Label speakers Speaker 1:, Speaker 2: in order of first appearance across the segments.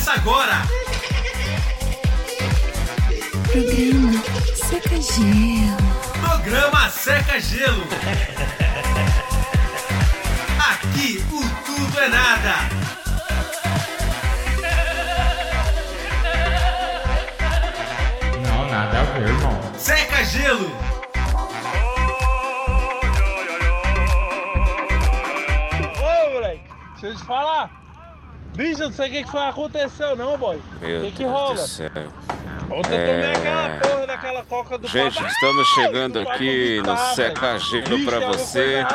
Speaker 1: Começa agora!
Speaker 2: Programa Seca Gelo.
Speaker 1: Programa Seca Gelo. Aqui o tudo é nada.
Speaker 3: Não, nada a ver, irmão.
Speaker 1: Seca Gelo.
Speaker 4: Ô, moleque, deixa eu te falar. Bicho, eu não sei o que que foi aconteceu não, boy.
Speaker 5: Meu
Speaker 4: O que que
Speaker 5: Deus
Speaker 4: rola?
Speaker 5: do céu.
Speaker 4: Ontem eu tomei aquela porra daquela coca do
Speaker 5: Gente,
Speaker 4: papai.
Speaker 5: estamos chegando
Speaker 4: vai
Speaker 5: aqui no Seca. Gelo pra
Speaker 4: alguma
Speaker 5: você.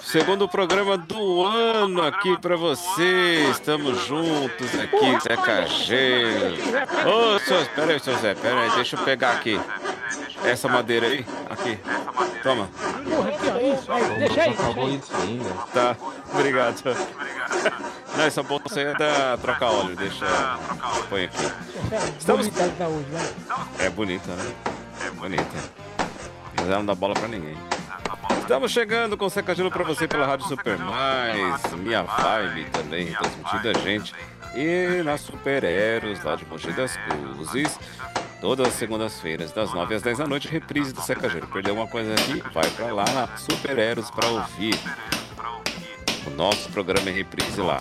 Speaker 5: Segundo programa do ano aqui pra você. Estamos juntos aqui, Seca Gelo. Ô, senhor, pera aí, seu Zé, pera aí, deixa eu pegar aqui. Essa madeira aí, aqui. Toma.
Speaker 6: Porra, aqui, ó, isso, deixa aí,
Speaker 3: ainda.
Speaker 5: Tá, obrigado. Não, essa bolsa aí é da troca óleo, deixa. Põe aqui. Estamos-
Speaker 6: vai.
Speaker 5: É bonita, né? É bonita. Mas ela não dá bola pra ninguém. Estamos chegando com Seca Gelo pra você pela Rádio Super Mais, Minha Vibe também, transmitida a gente. E na Super Eros, lá de Mogi das Cruzes, todas as segundas-feiras, das 9 às 10 da noite, reprise do Seca Gelo. Perdeu uma coisa aqui? Vai pra lá na Super Eros pra ouvir. O nosso programa é reprise lá.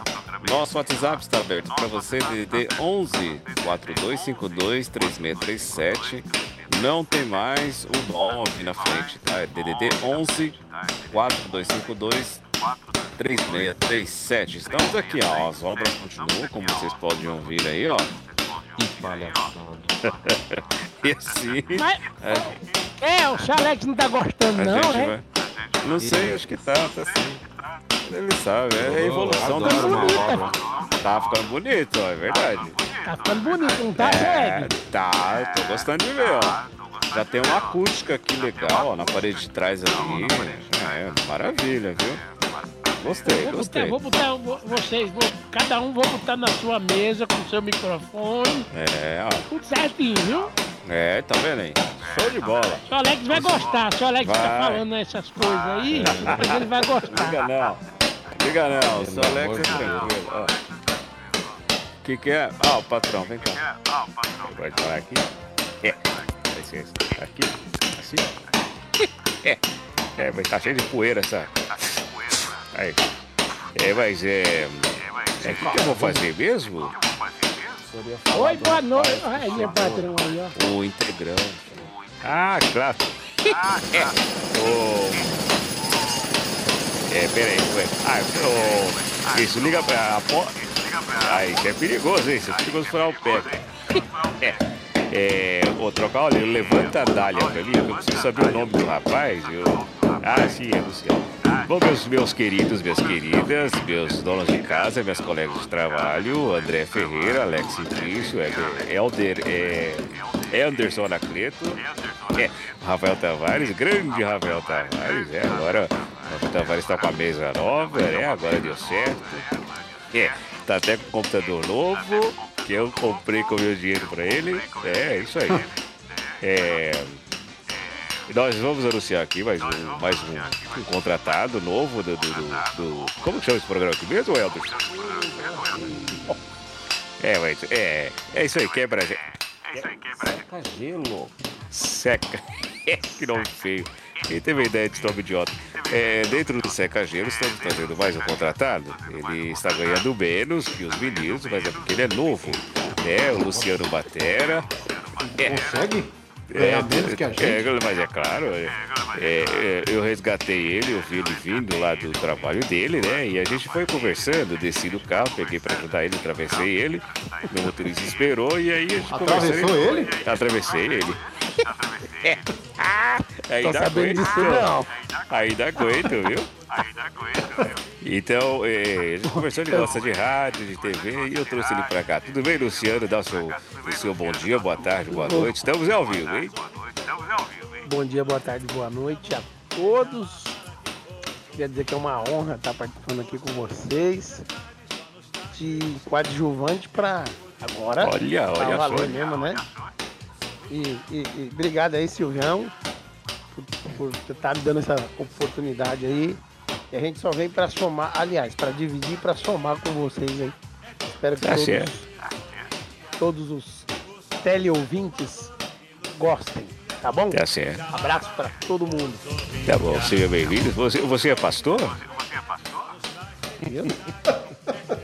Speaker 5: Nosso WhatsApp está aberto para você, DDD 11 4252 3637. Não tem mais o 9 na frente, tá? É DDD 11 4252 3637. Estamos aqui, ó. As obras continuam, como vocês podem ouvir aí, ó.
Speaker 3: Que palhaçada.
Speaker 5: E assim.
Speaker 6: Mas,
Speaker 5: É,
Speaker 6: é, o Chalex não tá gostando, não, né?
Speaker 5: vai. Não sei, acho que tá, tá sim. Ele sabe, é a evolução da
Speaker 3: Adoro uma
Speaker 6: bonita.
Speaker 5: Tá ficando bonito, ó, é verdade.
Speaker 6: Tá ficando bonito, não tá,
Speaker 5: É, tá, tô gostando de ver, ó. Já tem uma acústica aqui legal, ó, na parede de trás ali. É, maravilha, viu? Gostei,
Speaker 6: Vou botar,
Speaker 5: gostei.
Speaker 6: vou botar vou- vocês, vou, cada um vou botar na sua mesa com seu microfone,
Speaker 5: É, ó.
Speaker 6: tudo certinho, viu?
Speaker 5: É, tá vendo aí? Show de bola.
Speaker 6: O Alex vai gostar, se o Alex tá
Speaker 5: Vai.
Speaker 6: falando essas coisas aí, ele vai gostar.
Speaker 5: Liga não. Liga não, só
Speaker 3: Pelo
Speaker 5: Alex é
Speaker 3: de
Speaker 5: tranquilo, ó. O que que é? Ah, o patrão, vem cá. Pode falar aqui? É. Licença. Aqui? Assim? É. É, vai estar cheio de poeira essa. Aí. É, mas é. É, o que, que eu vou fazer mesmo?
Speaker 6: Oi, boa noite. Aí, meu patrão aí, ó.
Speaker 5: O integrante. Ah, claro. É. O... É, peraí. ué. Ah, o... Isso, liga pra... a po- Ah, isso é perigoso, hein? Isso é perigoso furar o pé. É. É, ô, trocar, olha, levanta a dália pra mim, eu preciso saber o nome do rapaz. Eu... Ah, sim, é Luciano. Bom, meus, meus queridos, minhas queridas, meus donos de casa, meus colegas de trabalho, André Ferreira, Alex Cintício, Helder, é, Anderson Anacleto, é, Rafael Tavares, grande Rafael Tavares, é, agora o Tavares está com a mesa nova, né, agora deu certo. É, tá até com um computador novo, que eu comprei com o meu dinheiro para ele, é, isso aí. É... Nós vamos anunciar aqui mais um, mais um, um contratado novo do, do, do- do- Como que chama esse programa aqui mesmo, Helder? É, mas é, é isso aí, quebra.
Speaker 3: Seca gelo.
Speaker 5: Seca. que nome feio. Quem teve a ideia de nome idiota? É, dentro do Seca Gelo, estamos trazendo mais um contratado. Ele está ganhando menos que os meninos, mas é porque ele é novo. É, o Luciano Batera. É,
Speaker 3: Consegue? Ganhar menos que a gente?
Speaker 5: é, mas é claro, é, é, é, eu resgatei ele, eu vi ele vindo lá do trabalho dele, né? E a gente foi conversando, desci do carro, peguei pra ajudar ele, atravessei ele. Meu motorista esperou e aí a gente
Speaker 3: Atravessou ele?
Speaker 5: Atravessei ele. É. Ainda
Speaker 6: Tô sabendo
Speaker 5: aguento.
Speaker 6: disso não.
Speaker 5: Ainda aguento, viu? Então, é, a gente conversou, ele gosta de rádio, de TV, e eu trouxe ele pra cá. Tudo bem, Luciano? Dá o seu, o seu bom dia, boa tarde, boa noite. Estamos ao vivo, hein?
Speaker 6: Bom dia, boa tarde, boa noite a todos. Queria dizer que é uma honra estar participando aqui com vocês. De coadjuvante para agora.
Speaker 5: Olha,
Speaker 6: pra
Speaker 5: olha
Speaker 6: valer
Speaker 5: só.
Speaker 6: mesmo, né? E, e- e obrigado aí, Silvão, por, ter tá me dando essa oportunidade aí. E a gente só vem para somar, aliás, para dividir, para somar com vocês aí. Espero que
Speaker 5: Tá
Speaker 6: todos
Speaker 5: certo.
Speaker 6: todos os teleouvintes gostem, tá bom?
Speaker 5: Tá certo.
Speaker 6: Abraço pra todo mundo.
Speaker 5: Tá bom, seja bem-vindo. Você, você é pastor?
Speaker 6: Eu?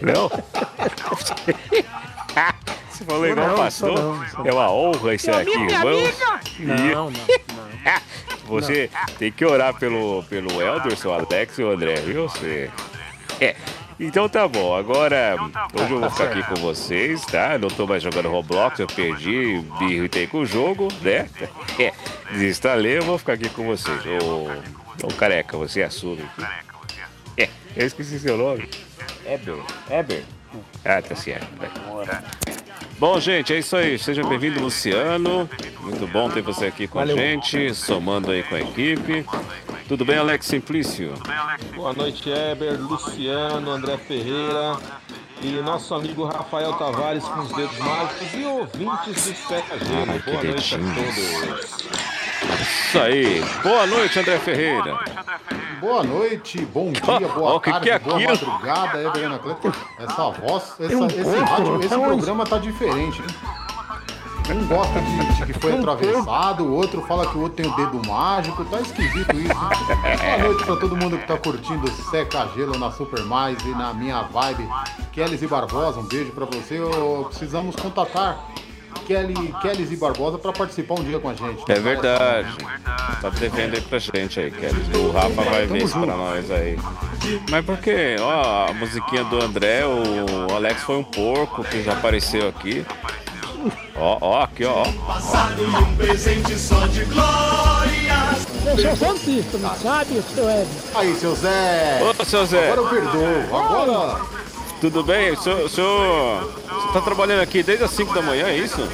Speaker 5: Não? Você falou igual
Speaker 6: não,
Speaker 5: pastor?
Speaker 6: não, sou
Speaker 5: É uma honra estar aqui, irmãos.
Speaker 6: Não, não, não.
Speaker 5: Você tem que orar pelo, pelo Elderson, Alex e o André, viu? Você... É. Então tá bom, agora hoje eu vou ficar aqui com vocês, tá? Não tô mais jogando Roblox, eu perdi, me irritei com o jogo, né? É, desinstalei, eu vou ficar aqui com vocês. Ô, ô careca, você assume. É, eu esqueci seu nome. Eber. Eber. Ah, tá certo. vai. Bom, gente, é isso aí. Seja bem-vindo, Luciano. Muito bom ter você aqui com
Speaker 6: Valeu.
Speaker 5: a gente, somando aí com a equipe. Tudo bem, Alex Simplício?
Speaker 4: Boa noite, Eber, Luciano, André Ferreira e nosso amigo Rafael Tavares com os dedos mágicos e ouvintes do Seca Gelo. Boa noite a todos.
Speaker 5: Isso aí. Boa noite, André Ferreira.
Speaker 3: Boa noite, bom dia, boa
Speaker 5: que
Speaker 3: tarde,
Speaker 5: que é
Speaker 3: boa
Speaker 5: aquilo?
Speaker 3: madrugada, Everana Cleiton. Essa voz, essa-
Speaker 6: um
Speaker 3: esse rádio, esse
Speaker 6: tá onde?
Speaker 3: programa tá diferente. hein? Um gosta de, de que foi atravessado, o outro fala que o outro tem o dedo mágico, tá esquisito isso. hein? Boa noite pra todo mundo que tá curtindo Seca Gelo na Super Mais e na minha vibe. Kellys e Barbosa, um beijo pra você. Precisamos contatar Kelly, Kellys e Barbosa pra participar um dia com a gente.
Speaker 5: É verdade. Tá devendo aí pra gente aí, Kelly. O Rafa vai ver isso pra nós aí. Mas por quê? Ó, a musiquinha do André, o Alex foi um porco que já apareceu aqui. Ó, ó, aqui, ó.
Speaker 6: Eu sou santista, não sabe, seu Ed?
Speaker 3: Aí, seu Zé!
Speaker 5: Ô, seu Zé,
Speaker 3: Agora eu perdoo. Agora.
Speaker 5: tudo bem? O senhor, o senhor, tá trabalhando aqui desde as 5 da manhã, é isso?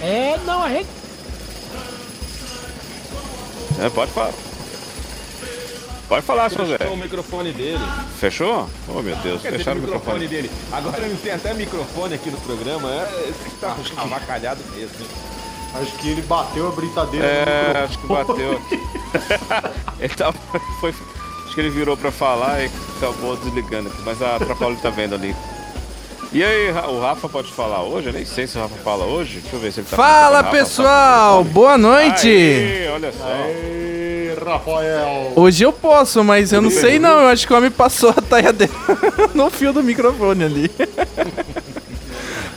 Speaker 6: É, não, a gente.
Speaker 5: É, pode falar. Pode falar, seu Zé.
Speaker 4: Fechou o microfone dele.
Speaker 5: Fechou? Oh, meu Deus,
Speaker 4: Quer dizer,
Speaker 5: fecharam
Speaker 4: o
Speaker 5: o
Speaker 4: microfone
Speaker 5: microfone.
Speaker 4: dele. Agora não tem até microfone aqui no programa. É, esse que tá avacalhado mesmo. hein?
Speaker 3: Acho que ele bateu a britadeira
Speaker 5: É,
Speaker 3: no
Speaker 5: acho que bateu aqui. ele tava, foi, acho que ele virou pra falar e acabou desligando aqui, mas a Trapalho tá vendo ali. E aí, o Rafa pode falar hoje? Eu nem sei se o Rafa fala hoje. Deixa eu ver se ele tá
Speaker 7: Fala
Speaker 5: Rafa,
Speaker 7: pessoal,
Speaker 5: tá-
Speaker 7: boa noite.
Speaker 5: Aê, olha só.
Speaker 3: Rafael.
Speaker 7: Hoje eu posso, mas eu não sei não. Eu acho que o homem passou a taia dele no fio do microfone ali.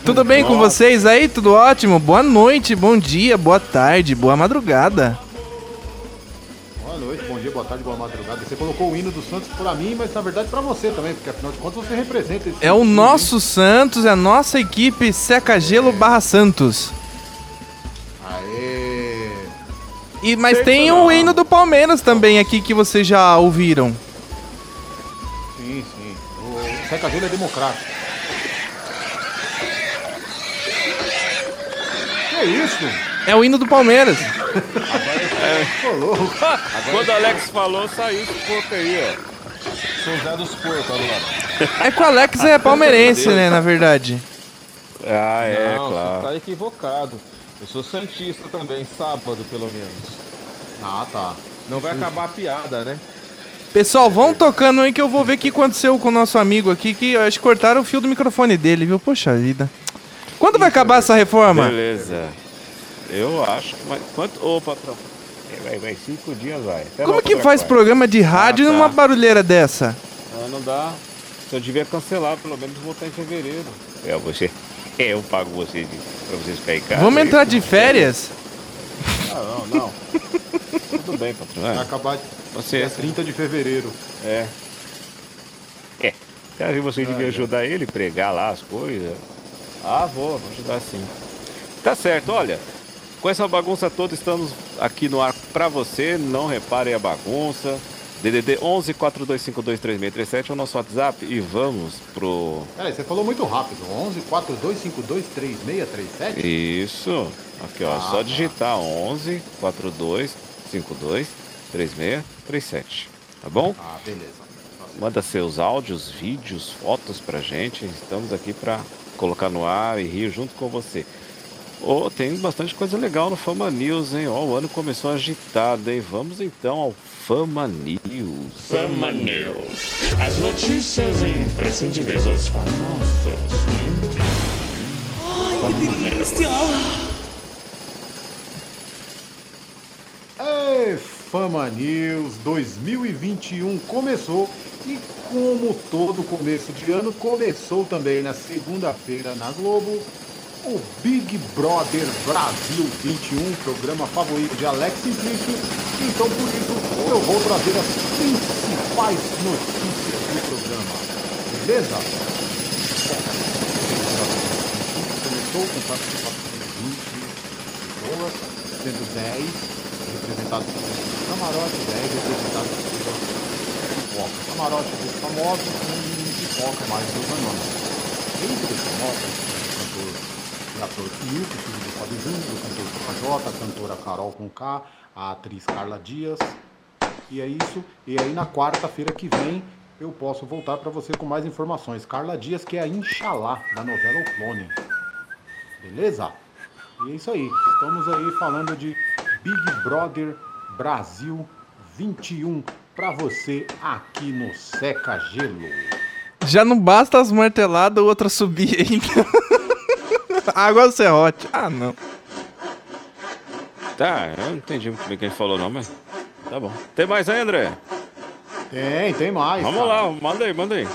Speaker 7: Tudo bem com vocês aí? Tudo ótimo? Boa noite, bom dia, boa tarde, boa madrugada.
Speaker 3: Boa tarde, boa madrugada. Você colocou o hino do Santos pra mim, mas na verdade pra você também, porque afinal de contas você representa esse
Speaker 7: É o nosso Santos, é a nossa equipe Seca Gelo barra Santos.
Speaker 3: Aê.
Speaker 7: E, mas tem o hino do Palmeiras também aqui que vocês já ouviram.
Speaker 3: Sim, sim. O Seca Gelo é democrático. Que isso?
Speaker 7: É o hino do Palmeiras.
Speaker 3: Ô, louco.
Speaker 5: Quando o Alex falou, saiu esse porco aí, ó.
Speaker 4: São José dos Porcos agora.
Speaker 7: É que o Alex é palmeirense, né, na verdade.
Speaker 5: Ah, é,
Speaker 4: não,
Speaker 5: claro.
Speaker 4: você tá equivocado. Eu sou Santista também, sábado pelo menos.
Speaker 3: Ah, tá.
Speaker 4: Não vai acabar a piada, né?
Speaker 7: Pessoal, vão tocando aí que eu vou ver o que aconteceu com o nosso amigo aqui, que eu acho que cortaram o fio do microfone dele, viu? Poxa vida. Quando vai acabar essa reforma?
Speaker 5: Beleza. Eu acho. Mas quanto. Ô, patrão. É, Vai, vai, cinco dias vai. Até
Speaker 7: Como que faz
Speaker 5: quarta.
Speaker 7: programa de rádio
Speaker 5: Ah, tá.
Speaker 7: numa barulheira dessa?
Speaker 5: Ah, não dá. Eu devia cancelar, pelo menos voltar em fevereiro. É, você. É, eu pago você de, pra vocês ficarem em casa.
Speaker 7: Vamos
Speaker 5: é
Speaker 7: entrar de férias?
Speaker 5: Ah, não, não. Tudo bem, patrão.
Speaker 3: Vai
Speaker 5: É,
Speaker 3: acabar
Speaker 5: você.
Speaker 3: dia 30 de fevereiro.
Speaker 5: É. É. Você acha que você devia ajudar ele a pregar lá as coisas? Ah, vou, vou ajudar sim. Tá certo, olha. Com essa bagunça toda, estamos aqui no ar pra você. Não reparem a bagunça. DDD 11 4252 3637 é o nosso WhatsApp e vamos pro.
Speaker 3: Peraí, você falou muito rápido. 11 4252 3637?
Speaker 5: Isso. Aqui, ó.
Speaker 3: Ah,
Speaker 5: só
Speaker 3: tá.
Speaker 5: digitar 11 42 52 3637. Tá bom?
Speaker 3: Ah, beleza.
Speaker 5: Manda seus áudios, vídeos, fotos pra gente. Estamos aqui pra colocar no ar e rir junto com você. Oh, tem bastante coisa legal no Fama News, hein? Ó, o ano começou agitado, hein? Vamos então ao Fama News.
Speaker 8: Fama News. As notícias imprescindíveis dos famosos.
Speaker 3: Ei, Fama News 2021 começou e como todo começo de ano começou também na segunda-feira na Globo o Big Brother Brasil 21, programa favorito de Alex Simplício. Então por isso eu vou trazer as principais notícias do programa. Beleza? Começou com participação de 20 pessoas, sendo 10 representados por camarote, 10 representados por pipoca. Camarote dos famosos e pipoca mais dos anônimos. Entre os famosos, cantor Milton, filho do Fábio Júnior, do cantor J, a cantora Carol com K, a atriz Carla Dias. E é isso. E aí na quarta-feira que vem eu posso voltar para você com mais informações. Carla Dias, que é a Inxalá da novela O Clone. Beleza? E é isso aí. Estamos aí falando de Big Brother Brasil 21 para você aqui no Seca Gelo.
Speaker 7: Já não basta as marteladas, outra subir ainda. Água serrote. Ah, não.
Speaker 5: Tá, eu não entendi muito bem o que ele falou, não, mas. Tá bom. Tem mais aí, André?
Speaker 3: Tem, tem mais.
Speaker 5: Vamos
Speaker 3: cara.
Speaker 5: lá, manda aí, manda aí.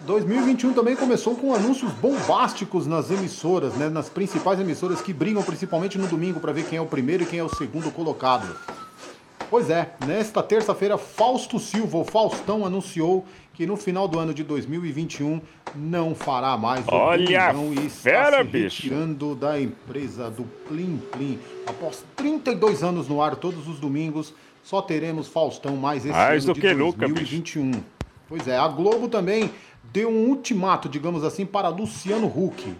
Speaker 3: 2021 também começou com anúncios bombásticos nas emissoras, né, nas principais emissoras que brigam principalmente no domingo para ver quem é o primeiro e quem é o segundo colocado. Pois é, nesta terça-feira, Fausto Silva, o Faustão, anunciou que no final do ano de 2021 não fará mais o
Speaker 5: Olha
Speaker 3: Domingão e está
Speaker 5: fera,
Speaker 3: se
Speaker 5: bicho.
Speaker 3: retirando da empresa do Plim Plim. Após 32 anos no ar, todos os domingos, só teremos Faustão mais esse
Speaker 5: Mais
Speaker 3: ano
Speaker 5: do
Speaker 3: de
Speaker 5: que nunca, bicho.
Speaker 3: 2021. Pois é, a Globo também deu um ultimato, digamos assim, para Luciano Huck.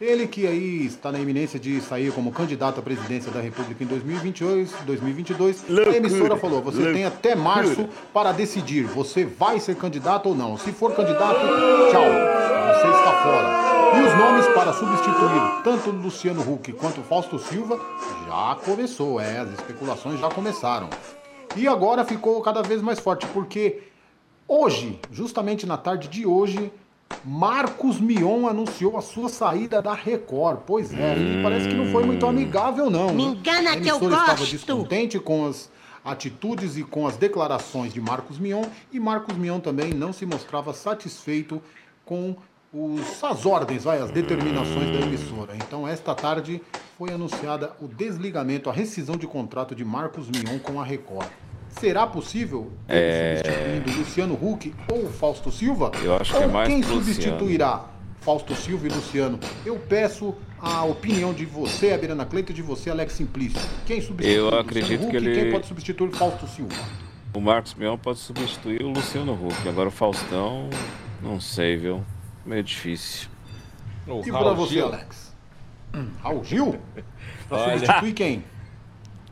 Speaker 3: Ele que aí está na iminência de sair como candidato à presidência da República em 2022, 2022 a emissora falou, você tem até março para decidir, você vai ser candidato ou não. Se for candidato, tchau, você está fora. E os nomes para substituir tanto Luciano Huck quanto Fausto Silva já começou, é, as especulações já começaram. E agora ficou cada vez mais forte, porque Hoje, justamente na tarde de hoje, Marcos Mion anunciou a sua saída da Record. Pois é, e parece que não foi muito amigável, não.
Speaker 2: Me
Speaker 3: né?
Speaker 2: engana
Speaker 3: a
Speaker 2: que eu
Speaker 3: emissora estava
Speaker 2: gosto.
Speaker 3: descontente com as atitudes e com as declarações de Marcos Mion, e Marcos Mion também não se mostrava satisfeito com os, as ordens, vai, as determinações da emissora. Então, esta tarde foi anunciada o desligamento, a rescisão de contrato de Marcos Mion com a Record. Será possível ele substituindo Luciano Huck ou Fausto Silva?
Speaker 5: Eu acho que
Speaker 3: ou
Speaker 5: é mais
Speaker 3: quem
Speaker 5: pro Luciano.
Speaker 3: substituirá Fausto Silva e Luciano? Eu peço a opinião de você, Abirana Cleito, e de você, Alex Simplício. Quem substitui
Speaker 5: Eu
Speaker 3: Luciano
Speaker 5: acredito
Speaker 3: Huck
Speaker 5: que
Speaker 3: e
Speaker 5: ele-
Speaker 3: quem pode substituir Fausto Silva?
Speaker 5: O Marcos Mion pode substituir o Luciano Huck. Agora o Faustão, não sei, viu? Meio difícil.
Speaker 4: O
Speaker 3: E pra
Speaker 4: Raul
Speaker 3: você. Alex? Hum, Raul Gil? Substituir quem?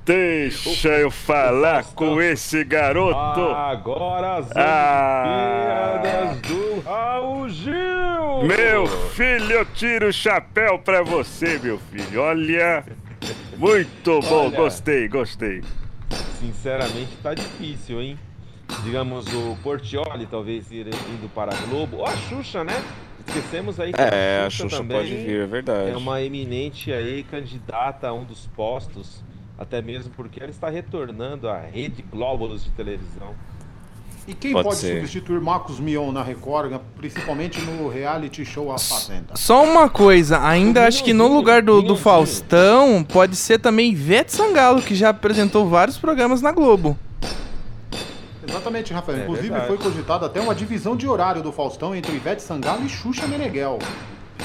Speaker 5: Deixa eu falar com esse garoto.
Speaker 4: Agora as
Speaker 5: Ah.
Speaker 4: Olimpíadas do Raul Gil.
Speaker 5: Meu filho, eu tiro o chapéu pra você, meu filho. Olha, muito bom,
Speaker 4: Olha.
Speaker 5: gostei, gostei.
Speaker 4: Sinceramente, tá difícil, hein? Digamos, o Portioli talvez ir- indo para a Globo. Ou a Xuxa, né? Esquecemos aí que
Speaker 5: É, a Xuxa
Speaker 4: também
Speaker 5: pode vir, é verdade.
Speaker 4: É uma eminente aí candidata a um dos postos, até mesmo porque ela está retornando à rede Glóbulos de televisão.
Speaker 3: E quem
Speaker 5: Pode
Speaker 3: pode, substituir Marcos Mion na Record, principalmente no reality show A Fazenda?
Speaker 7: Só uma coisa, ainda acho que no lugar do, do. Faustão pode ser também Ivete Sangalo, que já apresentou vários programas na Globo.
Speaker 3: Exatamente, Rafael.
Speaker 4: É
Speaker 3: Inclusive
Speaker 4: verdade.
Speaker 3: foi cogitada até uma divisão de horário do Faustão entre Ivete Sangalo e Xuxa Meneghel.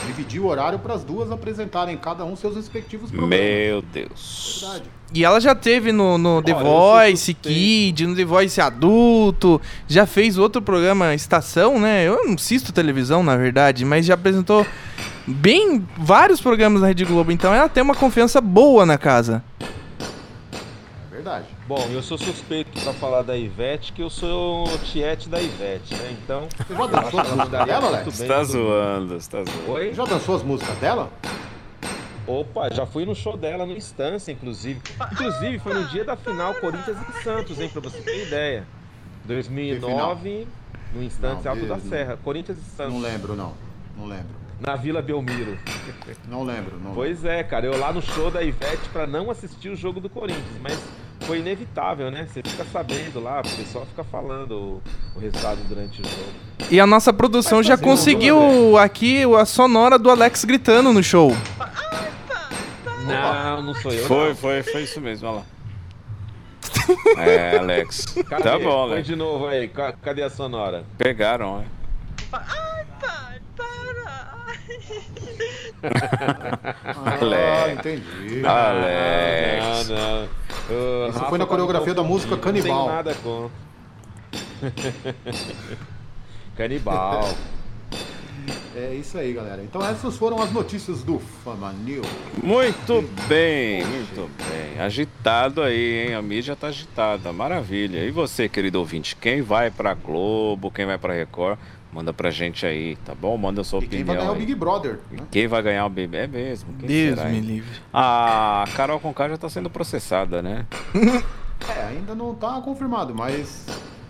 Speaker 3: Dividir o horário para as duas apresentarem cada um seus respectivos programas.
Speaker 5: Meu Deus.
Speaker 3: Verdade.
Speaker 7: E ela já teve no, no The Voice. Kid, no The Voice Adulto, já fez outro programa Estação, né? Eu não assisto televisão, na verdade, mas já apresentou bem vários programas na Rede Globo, então ela tem uma confiança boa na casa.
Speaker 3: É verdade.
Speaker 4: Bom, eu sou suspeito pra falar da Ivete, que eu sou o tiete da Ivete, né? Então.
Speaker 3: Você já dançou as músicas dela, Alex?
Speaker 5: Você tá zoando, você tá zoando.
Speaker 4: Oi?
Speaker 3: Já dançou as músicas dela?
Speaker 4: Opa, já fui no show dela no Instância, inclusive. Inclusive, foi no dia da final Corinthians e Santos, hein? Pra você ter ideia. 2009, no Instância Alto da
Speaker 3: não.
Speaker 4: Serra. Corinthians e Santos.
Speaker 3: Não lembro, não. Não lembro.
Speaker 4: Na Vila Belmiro.
Speaker 3: Não lembro. Não
Speaker 4: Pois é, cara, eu lá no show da Ivete pra não assistir o jogo do Corinthians, mas foi inevitável, né? Você fica sabendo lá, o pessoal fica falando o, o resultado durante o jogo.
Speaker 7: E a nossa produção já conseguiu aqui a sonora do Alex gritando no show.
Speaker 4: Não, não sou eu.
Speaker 5: Foi,
Speaker 4: não.
Speaker 5: foi, foi isso mesmo, olha lá. É, Alex.
Speaker 4: Cadê?
Speaker 5: Tá bom,
Speaker 4: Põe
Speaker 5: né?
Speaker 4: de novo aí, ca- cadê a sonora?
Speaker 5: Pegaram, né?
Speaker 3: Ah,
Speaker 5: Alex.
Speaker 3: entendi.
Speaker 5: Alex.
Speaker 4: Não, não. O
Speaker 3: Isso
Speaker 4: Rafa
Speaker 3: foi na
Speaker 4: tá
Speaker 3: coreografia
Speaker 4: me
Speaker 3: da música Canibal.
Speaker 4: Não tem nada com. Canibal.
Speaker 3: É isso aí, galera. Então essas foram as notícias do Fama News.
Speaker 5: Muito bem, muito bem. Agitado aí, hein? A mídia tá agitada. Maravilha. E você, querido ouvinte, quem vai pra Globo, quem vai pra Record, manda pra gente aí, tá bom? Manda sua
Speaker 3: E quem
Speaker 5: opinião.
Speaker 3: vai ganhar o
Speaker 5: aí.
Speaker 3: Big Brother? né?
Speaker 5: Quem vai ganhar o Big É mesmo. Quem
Speaker 7: Deus
Speaker 5: será,
Speaker 7: me
Speaker 5: hein?
Speaker 7: livre.
Speaker 5: A Carol Conká já tá sendo processada, né?
Speaker 3: É, ainda não tá confirmado, mas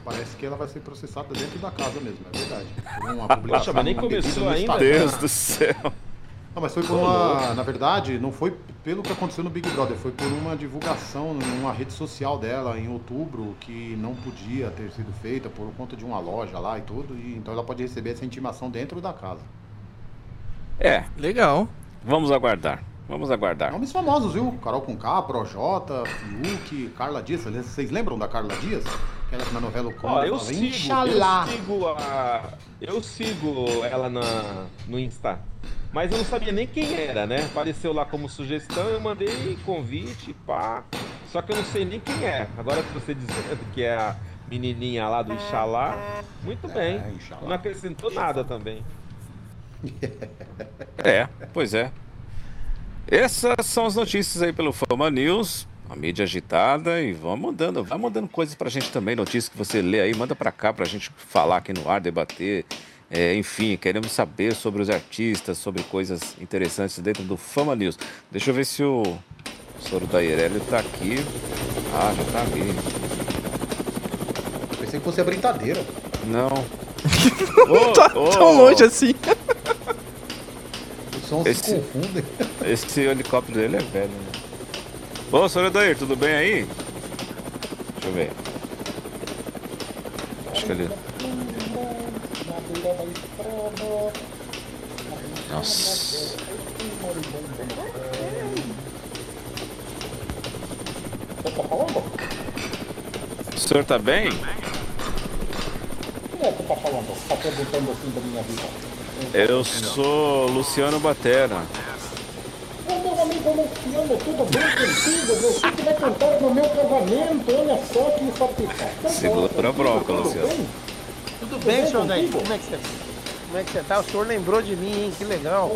Speaker 3: parece que ela vai ser processada dentro da casa mesmo, é verdade. Por uma publicação,
Speaker 4: mas nem começou ainda?
Speaker 3: Instagram.
Speaker 5: Deus do céu.
Speaker 3: Não, mas foi por uma. Na verdade, não foi pelo que aconteceu no Big Brother, foi por uma divulgação numa rede social dela em outubro que não podia ter sido feita por conta de uma loja lá e tudo. E, então ela pode receber essa intimação dentro da casa.
Speaker 5: É,
Speaker 7: Legal.
Speaker 5: vamos aguardar. Vamos aguardar.
Speaker 3: Nomes famosos, viu? Carol Conká, Projota, Fiuk, Carla Dias. Vocês lembram da Carla Dias? Aquela que na novela O
Speaker 4: Ó,
Speaker 3: Conde
Speaker 4: eu sigo,
Speaker 3: Inxalá.
Speaker 4: eu sigo a. Eu sigo ela na, no Insta. Mas eu não sabia nem quem era, né? Apareceu lá como sugestão, eu mandei convite, pá. Só que eu não sei nem quem é. Agora que você dizendo que é a menininha lá do Ixalá, muito bem.
Speaker 3: Inxalá.
Speaker 4: Não acrescentou nada também.
Speaker 5: É, pois é. Essas são as notícias aí pelo Fama News. A mídia agitada e vamos mandando, vai mandando coisas pra gente também, notícias que você lê aí, manda pra cá pra gente falar aqui no ar, debater. É, enfim, queremos saber sobre os artistas, sobre coisas interessantes dentro do Fama News. Deixa eu ver se o Soro da Ireli tá aqui. Ah, já tá ali.
Speaker 3: Pensei que fosse a brincadeira.
Speaker 5: Não.
Speaker 7: Não tá
Speaker 5: ô,
Speaker 7: tão longe assim.
Speaker 3: Sons
Speaker 5: Esse-
Speaker 3: se confundem.
Speaker 5: Esse helicóptero dele é velho, né? Ô, senhor Edair, tudo bem aí? Deixa eu ver. Acho que ele. Nossa. O senhor tá bem? Eu sou Luciano Batera.
Speaker 9: Meu amigo Luciano, tudo bem contigo? Você que vai cantar no meu casamento, olha só que satisfação.
Speaker 5: Segura a bronca, Luciano.
Speaker 6: Tudo bem, senhor Daí? Como é que você Como é que você tá? O senhor lembrou de mim, hein? Que legal.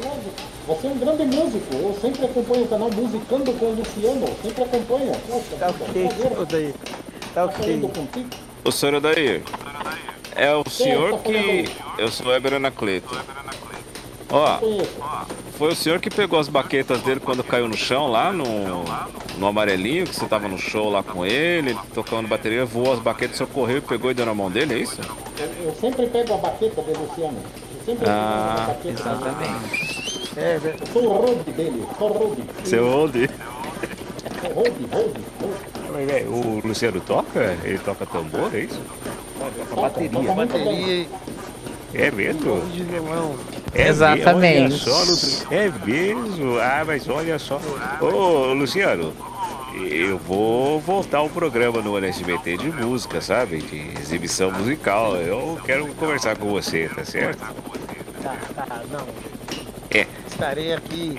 Speaker 9: Você é um grande músico, eu sempre acompanho o canal Musicando com o Luciano, sempre acompanho. Poxa,
Speaker 6: Tá ok, senhor Daí. Tá
Speaker 9: falando
Speaker 6: ok.
Speaker 5: O senhor Edair, é o senhor que. Eu sou Heber Anacleto. Ó,
Speaker 9: Conheço.
Speaker 5: foi o senhor que pegou as baquetas dele quando caiu no chão lá no, no amarelinho, que você tava no show lá com ele, tocando bateria, voou as baquetas, o senhor correu e pegou e deu na mão dele, é isso?
Speaker 9: Eu, eu sempre pego a baqueta de Luciano. Eu sempre
Speaker 5: Ah,
Speaker 9: pego a baqueta dele.
Speaker 6: É,
Speaker 9: Eu sou o Rudy dele, sou o Rudy.
Speaker 5: Seu onde?
Speaker 9: Sou Rudy, Rudy, Rudy.
Speaker 5: O Luciano toca? Ele toca tambor, é isso?
Speaker 9: Bateria.
Speaker 6: bateria
Speaker 5: É mesmo? É
Speaker 2: Exatamente.
Speaker 5: Mesmo, só, Lu- é mesmo? Ah, mas olha só. Ô, Luciano, eu vou voltar ao programa no NSBT de música, sabe? De exibição musical. Eu quero conversar com você, tá certo?
Speaker 6: Tá, tá, não.
Speaker 5: É.
Speaker 6: Estarei aqui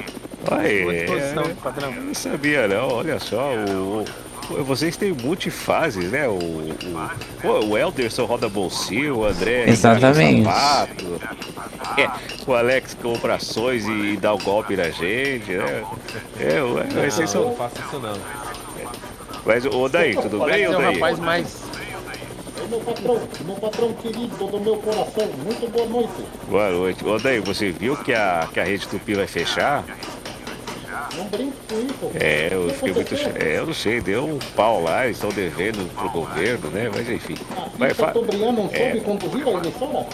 Speaker 6: à
Speaker 5: Olha,
Speaker 6: sua disposição,
Speaker 5: é,
Speaker 6: padrão.
Speaker 5: eu não sabia não, olha só, o, o- vocês têm multifases, né? O, o, o Elderson roda bolsinho, o André
Speaker 2: Exatamente.
Speaker 5: sapato, é, o Alex compra ações e, dá o golpe na gente, né? É, vocês
Speaker 4: Não,
Speaker 5: são...
Speaker 4: não faça isso não.
Speaker 5: Mas, ô Daí, tudo bem,
Speaker 6: É
Speaker 5: ô
Speaker 6: um
Speaker 5: Daí?
Speaker 6: rapaz mais.
Speaker 9: É meu patrão, meu patrão querido do meu coração. Muito boa noite.
Speaker 5: Boa noite. Ô Daí, você viu que a, que a Rede Tupi vai fechar?
Speaker 9: Não com isso.
Speaker 5: É, eu fiquei muito... É, eu não sei, deu um pau lá, eles estão devendo pro governo, né? Mas enfim.
Speaker 9: Ah, Isso
Speaker 5: fa-
Speaker 9: não
Speaker 5: É.
Speaker 9: soube conduzir a emissora?